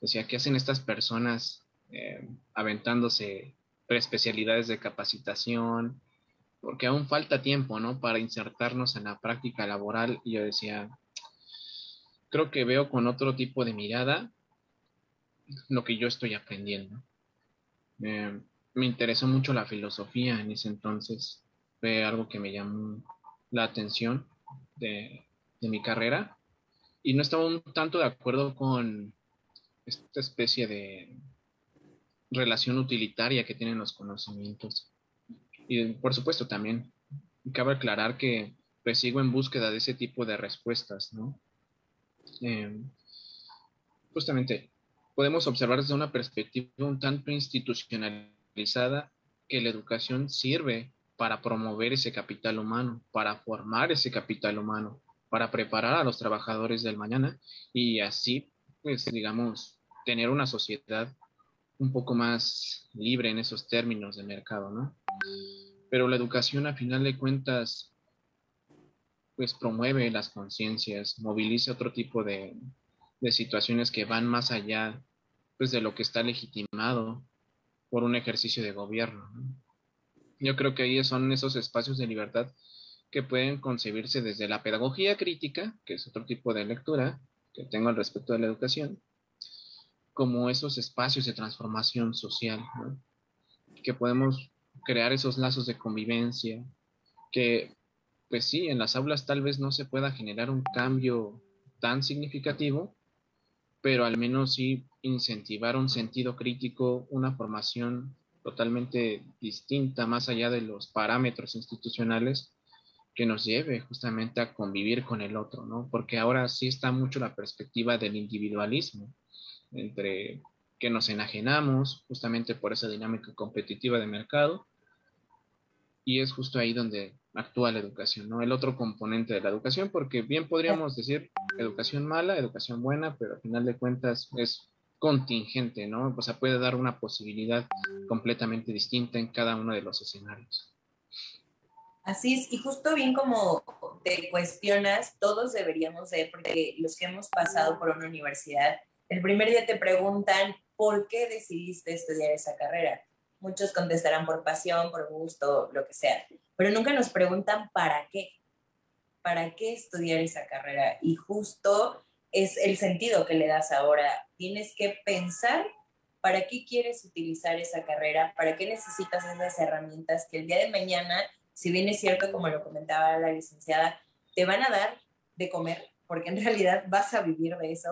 Decía, ¿qué hacen estas personas eh, aventándose preespecialidades de capacitación? Porque aún falta tiempo, ¿no? Para insertarnos en la práctica laboral. Y yo decía, creo que veo con otro tipo de mirada lo que yo estoy aprendiendo. Me interesó mucho la filosofía en ese entonces. Fue algo que me llamó la atención de, mi carrera. Y no estaba un tanto de acuerdo con esta especie de relación utilitaria que tienen los conocimientos. Y por supuesto también cabe aclarar que pues sigo en búsqueda de ese tipo de respuestas, ¿no? Em, justamente podemos observar desde una perspectiva un tanto institucional que la educación sirve para promover ese capital humano, para formar ese capital humano, para preparar a los trabajadores del mañana y así, pues, digamos, tener una sociedad un poco más libre en esos términos de mercado, ¿no? Pero la educación, a final de cuentas, pues promueve las conciencias, moviliza otro tipo de, de situaciones que van más allá, pues, de lo que está legitimado por un ejercicio de gobierno. Yo creo que ahí son esos espacios de libertad que pueden concebirse desde la pedagogía crítica, que es otro tipo de lectura que tengo al respecto de la educación, como esos espacios de transformación social, que podemos crear esos lazos de convivencia, que pues sí, en las aulas tal vez no se pueda generar un cambio tan significativo, pero al menos sí incentivar un sentido crítico, una formación totalmente distinta, más allá de los parámetros institucionales, que nos lleve justamente a convivir con el otro, ¿no? Porque ahora sí está mucho la perspectiva del individualismo, entre que nos enajenamos justamente por esa dinámica competitiva de mercado, y es justo ahí donde actúa la educación, ¿no? El otro componente de la educación, porque bien podríamos decir educación mala, educación buena, pero al final de cuentas es contingente, ¿no? O sea, puede dar una posibilidad completamente distinta en cada uno de los escenarios. Así es, y justo bien como te cuestionas, todos deberíamos de, porque los que hemos pasado por una universidad, el primer día te preguntan, ¿por qué decidiste estudiar esa carrera? Muchos contestarán por pasión, por gusto, lo que sea, pero nunca nos preguntan para qué, para qué estudiar esa carrera. Y justo es el sentido que le das ahora. Tienes que pensar para qué quieres utilizar esa carrera, para qué necesitas esas herramientas que el día de mañana, si bien es cierto, como lo comentaba la licenciada, te van a dar de comer, porque en realidad vas a vivir de eso.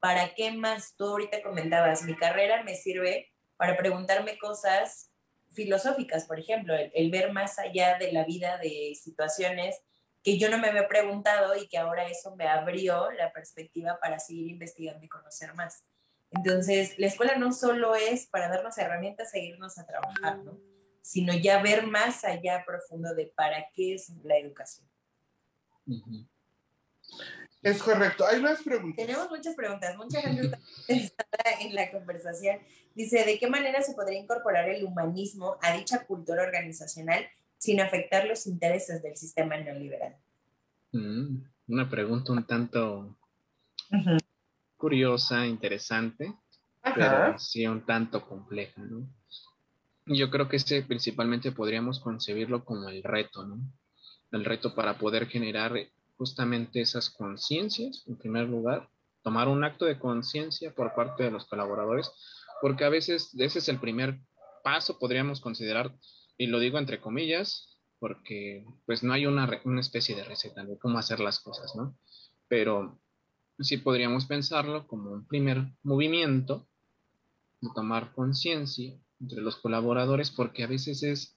¿Para qué más? Tú ahorita comentabas, mi carrera me sirve para preguntarme cosas filosóficas, por ejemplo, el, ver más allá de la vida, de situaciones que yo no me había preguntado y que ahora eso me abrió la perspectiva para seguir investigando y conocer más. Entonces, la escuela no solo es para darnos herramientas e irnos a trabajar, ¿no? sino ya ver más allá profundo de para qué es la educación. Es correcto. Hay más preguntas. Tenemos muchas preguntas. Mucha gente está interesada en la conversación. Dice, ¿de qué manera se podría incorporar el humanismo a dicha cultura organizacional sin afectar los intereses del sistema neoliberal? Mm, una pregunta un tanto curiosa, interesante, pero sí un tanto compleja, ¿no? Yo creo que este principalmente podríamos concebirlo como el reto, ¿no? El reto para poder generar justamente esas conciencias, en primer lugar, tomar un acto de conciencia por parte de los colaboradores, porque a veces ese es el primer paso, podríamos considerar, y lo digo entre comillas, porque pues no hay una, una especie de receta de cómo hacer las cosas, ¿no? Pero sí podríamos pensarlo como un primer movimiento de tomar conciencia entre los colaboradores, porque a veces es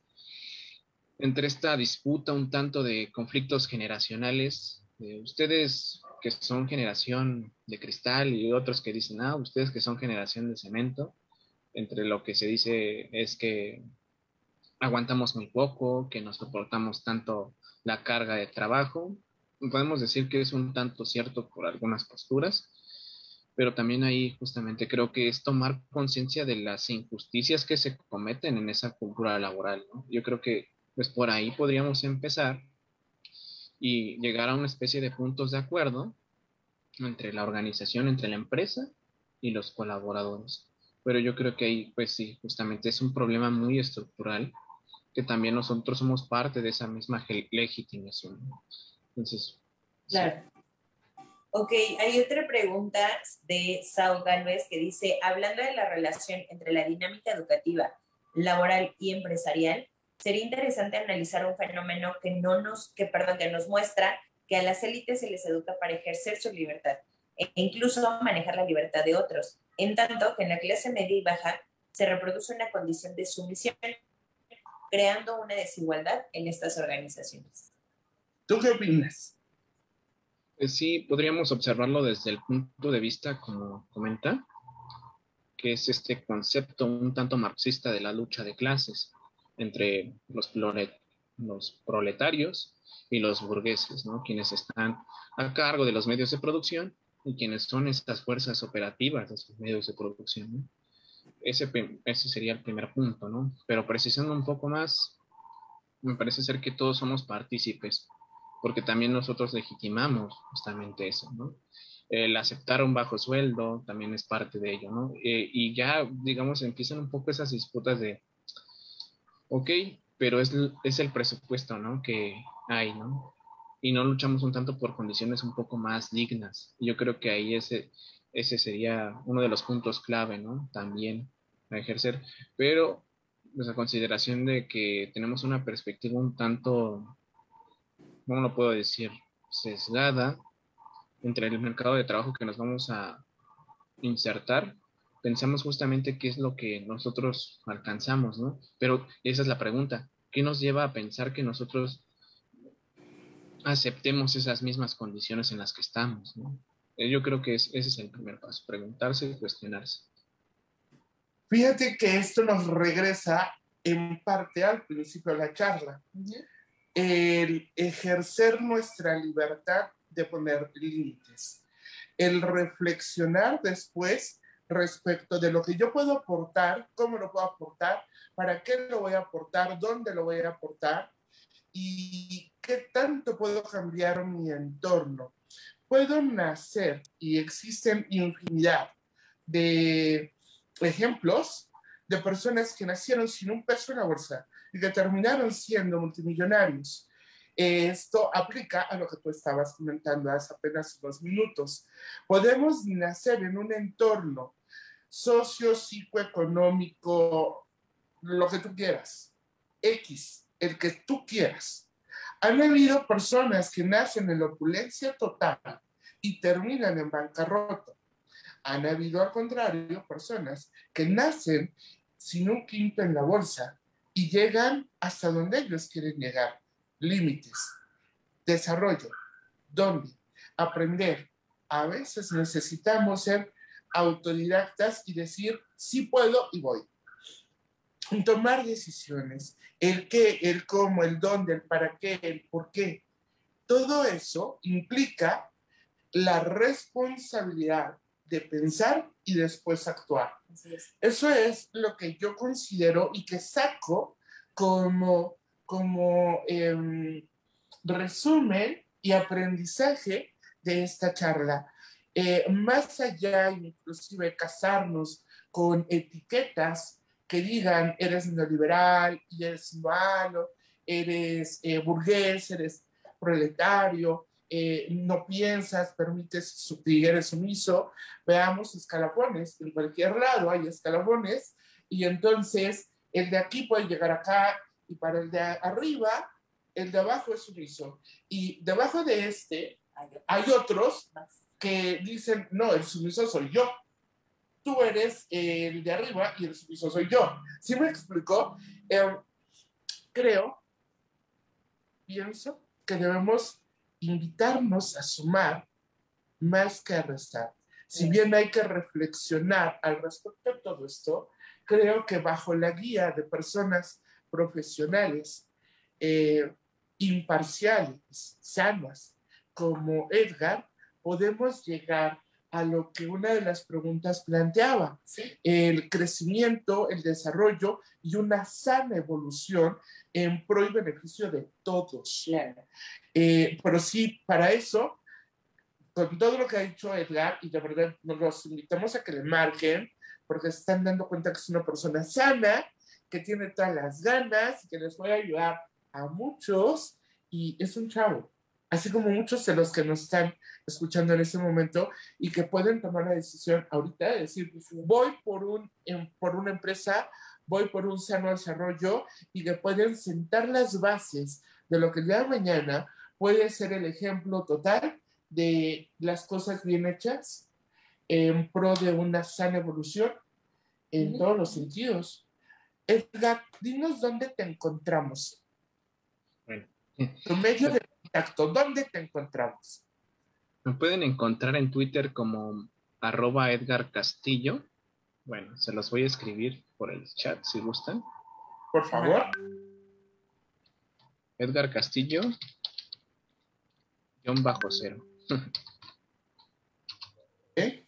entre esta disputa un tanto de conflictos generacionales, de ustedes que son generación de cristal y otros que dicen, ah, ustedes que son generación de cemento, entre lo que se dice es que aguantamos muy poco, que nos soportamos tanto la carga de trabajo. Podemos decir que es un tanto cierto por algunas posturas, pero también ahí justamente creo que es tomar conciencia de las injusticias que se cometen en esa cultura laboral. Yo creo que pues por ahí podríamos empezar y llegar a una especie de puntos de acuerdo entre la organización, entre la empresa y los colaboradores. Pero yo creo que ahí, pues sí, justamente es un problema muy estructural que también nosotros somos parte de esa misma legitimación. Entonces. Claro. Ok, hay otra pregunta de Sao Galvez que dice, hablando de la relación entre la dinámica educativa, laboral y empresarial, sería interesante analizar un fenómeno que no nos, que perdón, que nos muestra que a las élites se les educa para ejercer su libertad e incluso manejar la libertad de otros, en tanto que en la clase media y baja se reproduce una condición de sumisión, creando una desigualdad en estas organizaciones. ¿Tú qué opinas? Pues sí, podríamos observarlo desde el punto de vista, como comenta, que es este concepto un tanto marxista de la lucha de clases entre los, los proletarios y los burgueses, ¿no? quienes están a cargo de los medios de producción y quienes son estas fuerzas operativas de esos medios de producción. Ese, ese sería el primer punto, ¿no? Pero precisando un poco más, me parece ser que todos somos partícipes porque también nosotros legitimamos justamente eso, ¿no? El aceptar un bajo sueldo también es parte de ello, ¿no? Eh, y ya, digamos, empiezan un poco esas disputas de, ok, pero es, es el presupuesto, ¿no? Que hay, ¿no? Y no luchamos un tanto por condiciones un poco más dignas. Yo creo que ahí ese, ese sería uno de los puntos clave, ¿no? También a ejercer. Pero, pues consideración de que tenemos una perspectiva un tanto ¿cómo lo puedo decir? Sesgada entre el mercado de trabajo que nos vamos a insertar, pensamos justamente qué es lo que nosotros alcanzamos, ¿no? Pero esa es la pregunta, ¿qué nos lleva a pensar que nosotros aceptemos esas mismas condiciones en las que estamos, ¿no? Eh, yo creo que ese es el primer paso, preguntarse y cuestionarse. Fíjate que esto nos regresa en parte al principio de la charla. El ejercer nuestra libertad de poner límites, el reflexionar después respecto de lo que yo puedo aportar, cómo lo puedo aportar, para qué lo voy a aportar, dónde lo voy a aportar y qué tanto puedo cambiar mi entorno. Puedo nacer y existen infinidad de ejemplos de personas que nacieron sin un peso en la bolsa, y que terminaron siendo multimillonarios. Esto aplica a lo que tú estabas comentando hace apenas unos minutos. Podemos nacer en un entorno socio-psicoeconómico, lo que tú quieras, X, el que tú quieras. Han habido personas que nacen en la opulencia total y terminan en bancarrota. Han habido, al contrario, personas que nacen sin un quinto en la bolsa y llegan hasta donde ellos quieren llegar. Límites, desarrollo, dónde, aprender. A veces necesitamos ser autodidactas y decir, sí puedo y voy. Tomar decisiones, el qué, el cómo, el dónde, el para qué, el por qué. todo eso implica la responsabilidad de pensar y después actuar. Eso es lo que yo considero y que saco como, como em, resumen y aprendizaje de esta charla. Eh, más allá, inclusive, casarnos con etiquetas que digan eres neoliberal y eres malo, eres eh, burgués, eres proletario, eh, no piensas, permites y eres sumiso, veamos escalafones, en cualquier lado hay escalafones, y entonces el de aquí puede llegar acá y para el de arriba, el de abajo es sumiso. Y debajo de este hay otros que dicen, no, el sumiso soy yo. Tú eres el de arriba y el sumiso soy yo. ¿Sí me explicó? Em, creo, pienso que debemos invitarnos a sumar más que a restar. Si bien hay que reflexionar al respecto de todo esto, creo que bajo la guía de personas profesionales eh, imparciales, sanas, como Edgar, podemos llegar a lo que una de las preguntas planteaba, el crecimiento, el desarrollo y una sana evolución en pro y beneficio de todos. Eh, pero sí, para eso, con todo lo que ha dicho Edgar, y de verdad nos los invitamos a que le marquen, porque se están dando cuenta que es una persona sana, que tiene todas las ganas, que les a ayudar a muchos, y es un chavo así como muchos de los que nos están escuchando en este momento y que pueden tomar la decisión ahorita de decir, voy por, un, em, por una empresa, voy por un sano desarrollo y que pueden sentar las bases de lo que el día de mañana puede ser el ejemplo total de las cosas bien hechas en pro de una sana evolución en todos los sentidos. Edgar, dinos dónde te encontramos. Bueno. Tu medio de ¿dónde te encontramos? Me pueden encontrar en Twitter como arroba Edgar Castillo. Bueno, se los voy a escribir por el chat si gustan. Por favor. Edgar Castillo, guion bajo cero. ¿Eh?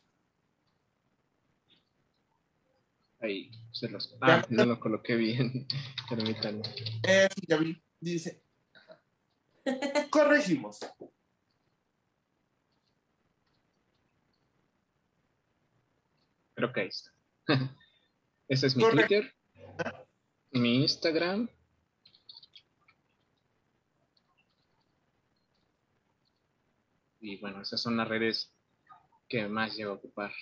Ahí, se los... Ah, no lo coloqué bien. Permítanme. Eh, ya vi. Dice, Corregimos. Creo que ahí está. Ese es mi Twitter, mi Instagram. Y bueno, esas son las redes que más llevo a ocupar.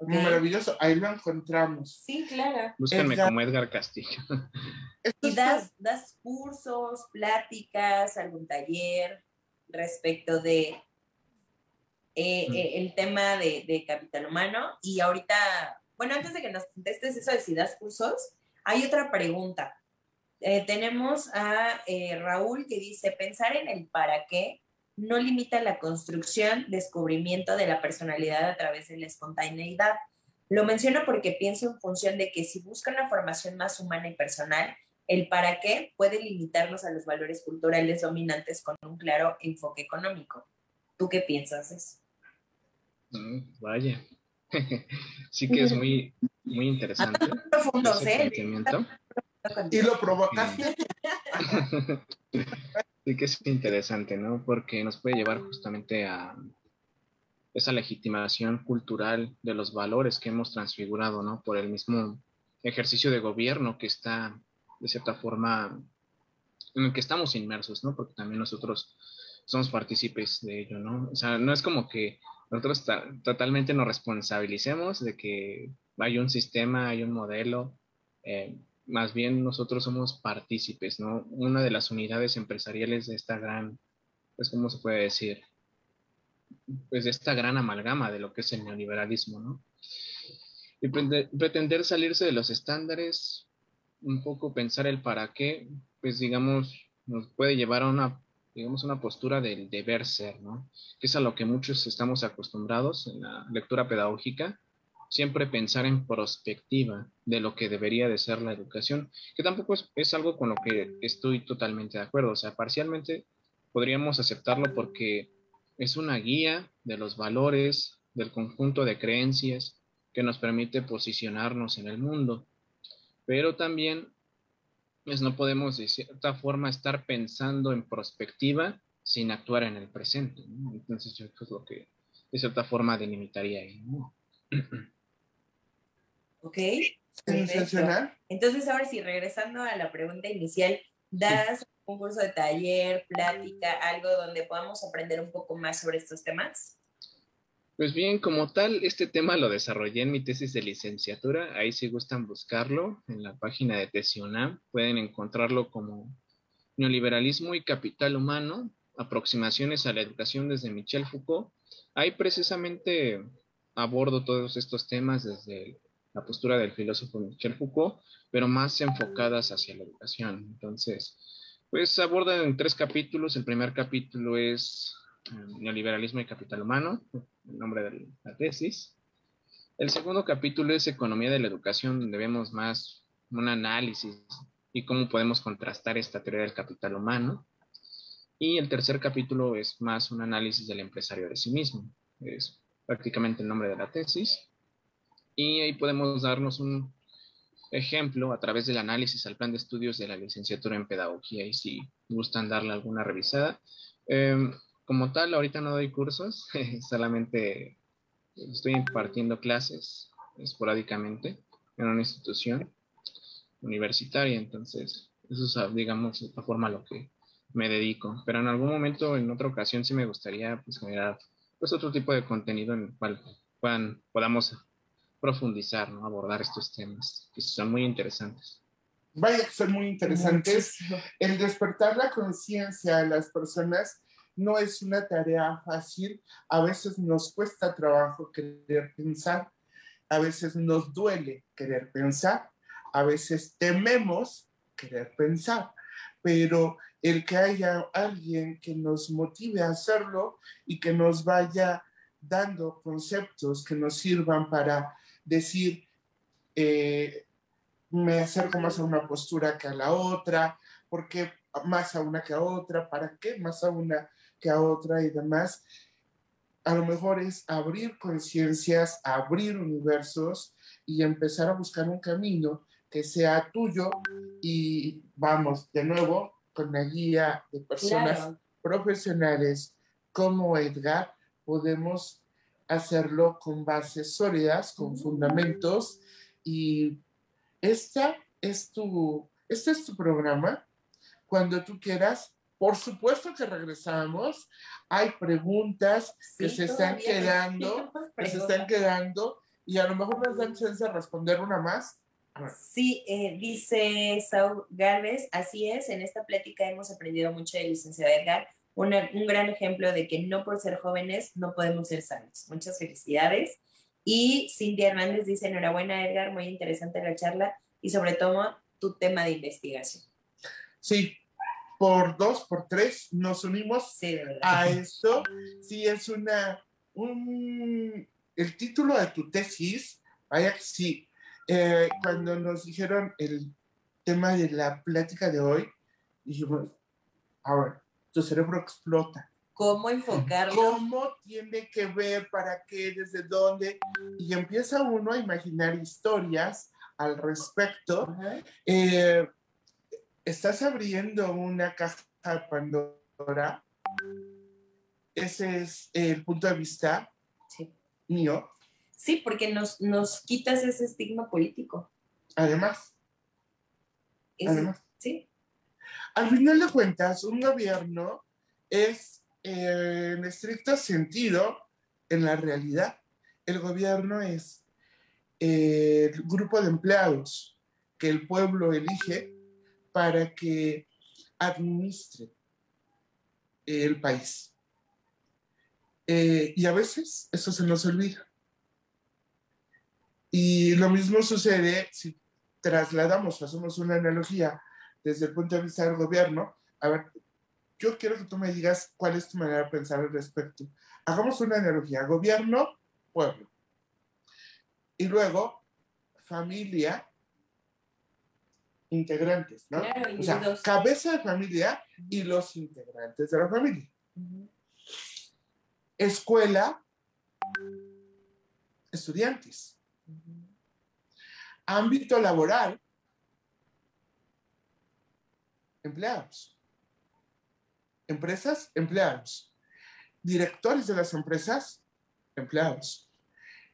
Maravilloso, ahí lo encontramos. Sí, claro. Búsquenme como Edgar Castillo. ¿Y das, das cursos, pláticas, algún taller respecto de eh, mm. eh, el tema de, capital humano? Y ahorita, bueno, antes de que nos contestes eso de si das cursos, hay otra pregunta. Eh, tenemos a Raúl que dice, pensar en el para qué no limita la construcción, descubrimiento de la personalidad a través de la espontaneidad. Lo menciono porque pienso en función de que si busca una formación más humana y personal, el para qué puede limitarnos a los valores culturales dominantes con un claro enfoque económico. ¿Tú qué piensas de eso? Mm, vaya, sí que es muy, muy interesante. Profundo, ¿eh? Y lo provocaste. Sí que es interesante, ¿no? Porque nos puede llevar justamente a esa legitimación cultural de los valores que hemos transfigurado, ¿no? Por el mismo ejercicio de gobierno que está, de cierta forma, en el que estamos inmersos, ¿no? Porque también nosotros somos partícipes de ello, ¿no? O sea, no es como que nosotros totalmente nos responsabilicemos de que hay un sistema, hay un modelo, eh, más bien nosotros somos partícipes, ¿no? Una de las unidades empresariales de esta gran, pues, ¿cómo se puede decir? Pues de esta gran amalgama de lo que es el neoliberalismo, ¿no? Y pretender salirse de los estándares, un poco pensar el para qué, pues digamos, nos puede llevar a una, digamos, una postura del deber ser, ¿no? Que es a lo que muchos estamos acostumbrados en la lectura pedagógica, siempre pensar en perspectiva de lo que debería de ser la educación, que tampoco es, algo con lo que estoy totalmente de acuerdo. O sea, parcialmente podríamos aceptarlo porque es una guía de los valores, del conjunto de creencias que nos permite posicionarnos en el mundo. Pero también pues, no podemos de cierta forma estar pensando en perspectiva sin actuar en el presente. Entonces, yo es lo que de cierta forma delimitaría ahí. Ok. Entonces, ahora sí, regresando a la pregunta inicial, ¿das un curso de taller, plática, algo donde podamos aprender un poco más sobre estos temas? Pues bien, como tal, este tema lo desarrollé en mi tesis de licenciatura. Ahí si gustan buscarlo en la página de Tesionam, pueden encontrarlo como Neoliberalismo y Capital Humano, aproximaciones a la educación desde Michel Foucault. Ahí precisamente abordo todos estos temas desde la postura del filósofo Michel Foucault, pero más enfocadas hacia la educación. Entonces, pues abordan en tres capítulos. El primer capítulo es Neoliberalismo y Capital Humano, el nombre de la tesis. El segundo capítulo es Economía de la Educación, donde vemos más un análisis y cómo podemos contrastar esta teoría del capital humano. Y el tercer capítulo es más un análisis del empresario de sí mismo. Es prácticamente el nombre de la tesis. Y ahí podemos darnos un ejemplo a través del análisis al plan de estudios de la licenciatura en pedagogía y si gustan darle alguna revisada. Eh, como tal, ahorita no doy cursos, solamente estoy impartiendo clases esporádicamente en una institución universitaria, entonces eso es, digamos, la forma a lo que me dedico. Pero en algún momento, en otra ocasión, sí me gustaría pues, generar pues, otro tipo de contenido en el cual puedan, podamos profundizar, ¿no? abordar estos temas que son muy interesantes. Vaya que son muy interesantes. El despertar la conciencia a las personas no es una tarea fácil, a veces nos cuesta trabajo querer pensar, a veces nos duele querer pensar, a veces tememos querer pensar, pero el que haya alguien que nos motive a hacerlo y que nos vaya dando conceptos que nos sirvan para decir, eh, me acerco más a una postura que a la otra, ¿por qué más a una que a otra? ¿Para qué más a una que a otra y demás. A lo mejor es abrir conciencias, abrir universos y empezar a buscar un camino que sea tuyo y vamos de nuevo con la guía de personas profesionales como Edgar, podemos hacerlo con bases sólidas, con fundamentos y esta es tu, este es tu programa. Cuando tú quieras, por supuesto que regresamos. Hay preguntas que se están quedando, que se están quedando, y a lo mejor nos dan chance de responder una más. Sí, eh, dice Saúl Gálvez, así es, en esta plática hemos aprendido mucho de licenciado Edgar, un gran ejemplo de que no por ser jóvenes no podemos ser sanos. Muchas felicidades. Y Cindy Hernández dice, enhorabuena Edgar, muy interesante la charla y sobre todo tu tema de investigación. Sí, por dos, por tres, nos unimos a esto. Sí, es una, un, el título de tu tesis, vaya que sí, eh, cuando nos dijeron el tema de la plática de hoy, dijimos, ahora, tu cerebro explota. ¿Cómo enfocarlo? ¿Cómo tiene que ver? ¿Para qué? ¿Desde dónde? Y empieza uno a imaginar historias al respecto estás abriendo una caja de Pandora. Ese es el punto de vista mío. Sí, porque nos, nos quitas ese estigma político. Además. además. Sí. Al final de cuentas, un gobierno es, eh, en estricto sentido, en la realidad, el gobierno es eh, el grupo de empleados que el pueblo elige para que administre el país. Eh, y a veces eso se nos olvida. Y lo mismo sucede si trasladamos, hacemos una analogía desde el punto de vista del gobierno. A ver, yo quiero que tú me digas cuál es tu manera de pensar al respecto. Hagamos una analogía, gobierno, pueblo. Y luego, familia, integrantes, ¿no? o sea, cabeza de familia y los integrantes de la familia. Escuela, estudiantes. Ámbito laboral, empleados. Empresas, empleados. Directores de las empresas, empleados.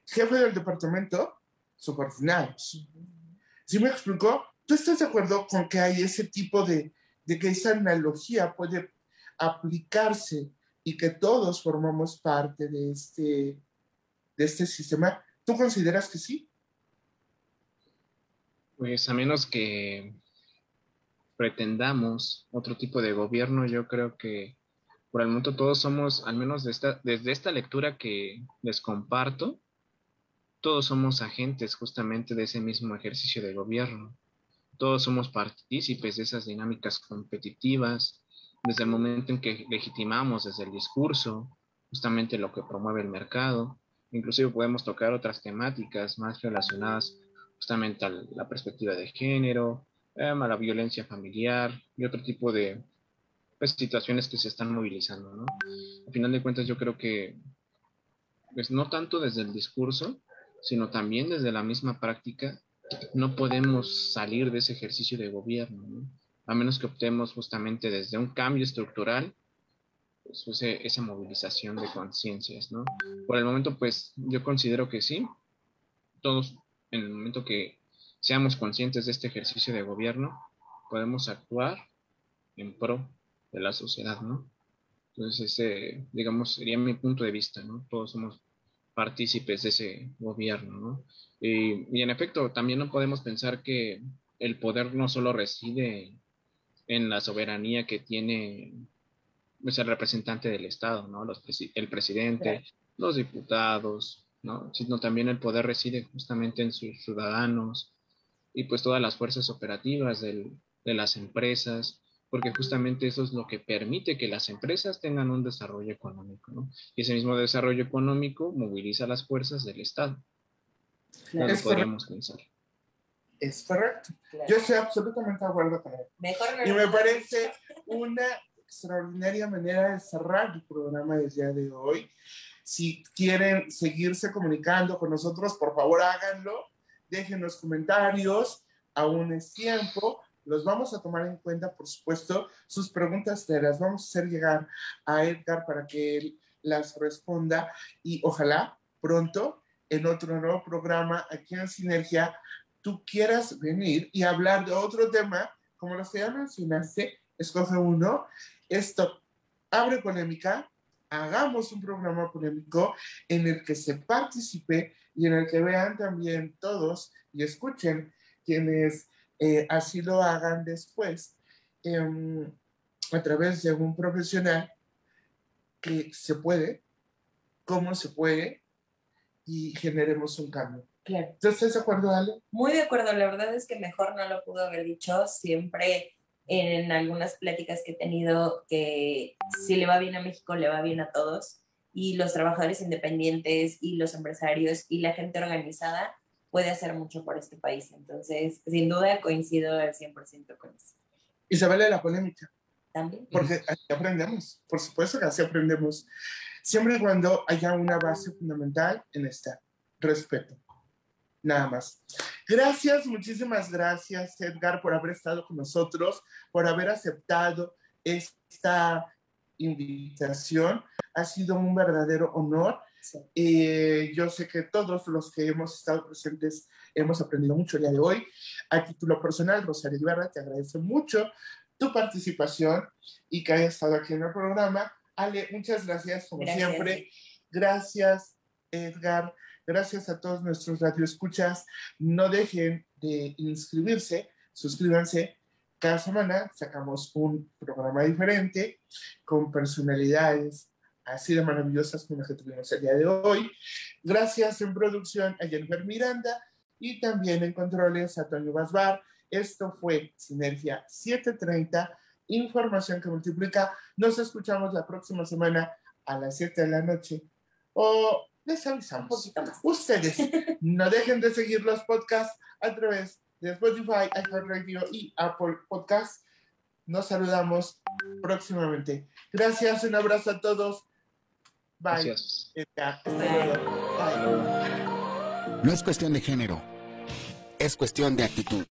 Jefe del departamento, subordinados. ¿Sí me explicó? ¿Tú estás de acuerdo con que hay ese tipo de, de que esa analogía puede aplicarse y que todos formamos parte de este, de este sistema? ¿Tú consideras que sí? Pues a menos que pretendamos otro tipo de gobierno, yo creo que por el momento todos somos, al menos desde esta lectura que les comparto, todos somos agentes justamente de ese mismo ejercicio de gobierno. Todos somos partícipes de esas dinámicas competitivas, desde el momento en que legitimamos desde el discurso justamente lo que promueve el mercado. Inclusive podemos tocar otras temáticas más relacionadas justamente a la perspectiva de género, eh, a la violencia familiar y otro tipo de pues, situaciones que se están movilizando. ¿no? Al final de cuentas yo creo que pues no tanto desde el discurso, sino también desde la misma práctica, no podemos salir de ese ejercicio de gobierno, a menos que optemos justamente desde un cambio estructural, pues esa movilización de conciencias, ¿no? Por el momento, pues yo considero que sí, todos en el momento que seamos conscientes de este ejercicio de gobierno, podemos actuar en pro de la sociedad, ¿no? Entonces, ese, digamos, sería mi punto de vista, ¿no? Todos somos partícipes de ese gobierno, ¿no? Y, en efecto, también no podemos pensar que el poder no solo reside en la soberanía que tiene pues, el representante del Estado, ¿no? Los el presidente, los diputados, ¿no? Sino también el poder reside justamente en sus ciudadanos y pues todas las fuerzas operativas del, de las empresas, porque justamente eso es lo que permite que las empresas tengan un desarrollo económico, ¿no? Y ese mismo desarrollo económico moviliza las fuerzas del Estado. Claro. podríamos pensar. Es correcto. Yo estoy absolutamente de acuerdo con él. y me parece una extraordinaria manera de cerrar el programa del día de hoy. Si quieren seguirse comunicando con nosotros, por favor háganlo. Déjenos comentarios. Aún es tiempo los vamos a tomar en cuenta, por supuesto. Sus preguntas te las vamos a hacer llegar a Edgar para que él las responda y ojalá pronto en otro nuevo programa aquí en Sinergia tú quieras venir y hablar de otro tema como los que ya mencionaste, escoge uno. Esto abre polémica, hagamos un programa polémico en el que se participe y en el que vean también todos y escuchen quienes eh, así lo hagan después em, a través de un profesional que se puede, cómo se puede y generemos un cambio. Claro. estás de acuerdo, Ale? Muy de acuerdo. La verdad es que mejor no lo pudo haber dicho. Siempre en algunas pláticas que he tenido que si le va bien a México, le va bien a todos. Y los trabajadores independientes y los empresarios y la gente organizada puede hacer mucho por este país. Entonces, sin duda coincido al 100% con eso. Y se vale la polémica. También. Porque así aprendemos, por supuesto que así aprendemos. Siempre y cuando haya una base fundamental en esta, respeto. Nada más. Gracias, muchísimas gracias, Edgar, por haber estado con nosotros, por haber aceptado esta invitación. Ha sido un verdadero honor eh, yo sé que todos los que hemos estado presentes hemos aprendido mucho el día de hoy. A título personal, Rosario Ibarra, te agradezco mucho tu participación y que hayas estado aquí en el programa. Ale, muchas gracias, como siempre. Gracias, Edgar. Gracias a todos nuestros radioescuchas. No dejen de inscribirse, suscríbanse. Cada semana sacamos un programa diferente con personalidades así de maravillosas como las que tuvimos el día de hoy. Gracias en producción a Jennifer Miranda y también en controles a Toño Basbar. Esto fue Sinergia 730, información que multiplica. Nos escuchamos la próxima semana a las 7 de la noche. O les avisamos. Ustedes no dejen de seguir los podcasts a través de Spotify, iHeartRadio y Apple Podcast. Nos saludamos próximamente. Gracias, un abrazo a todos. Bye. No es cuestión de género, es cuestión de actitud.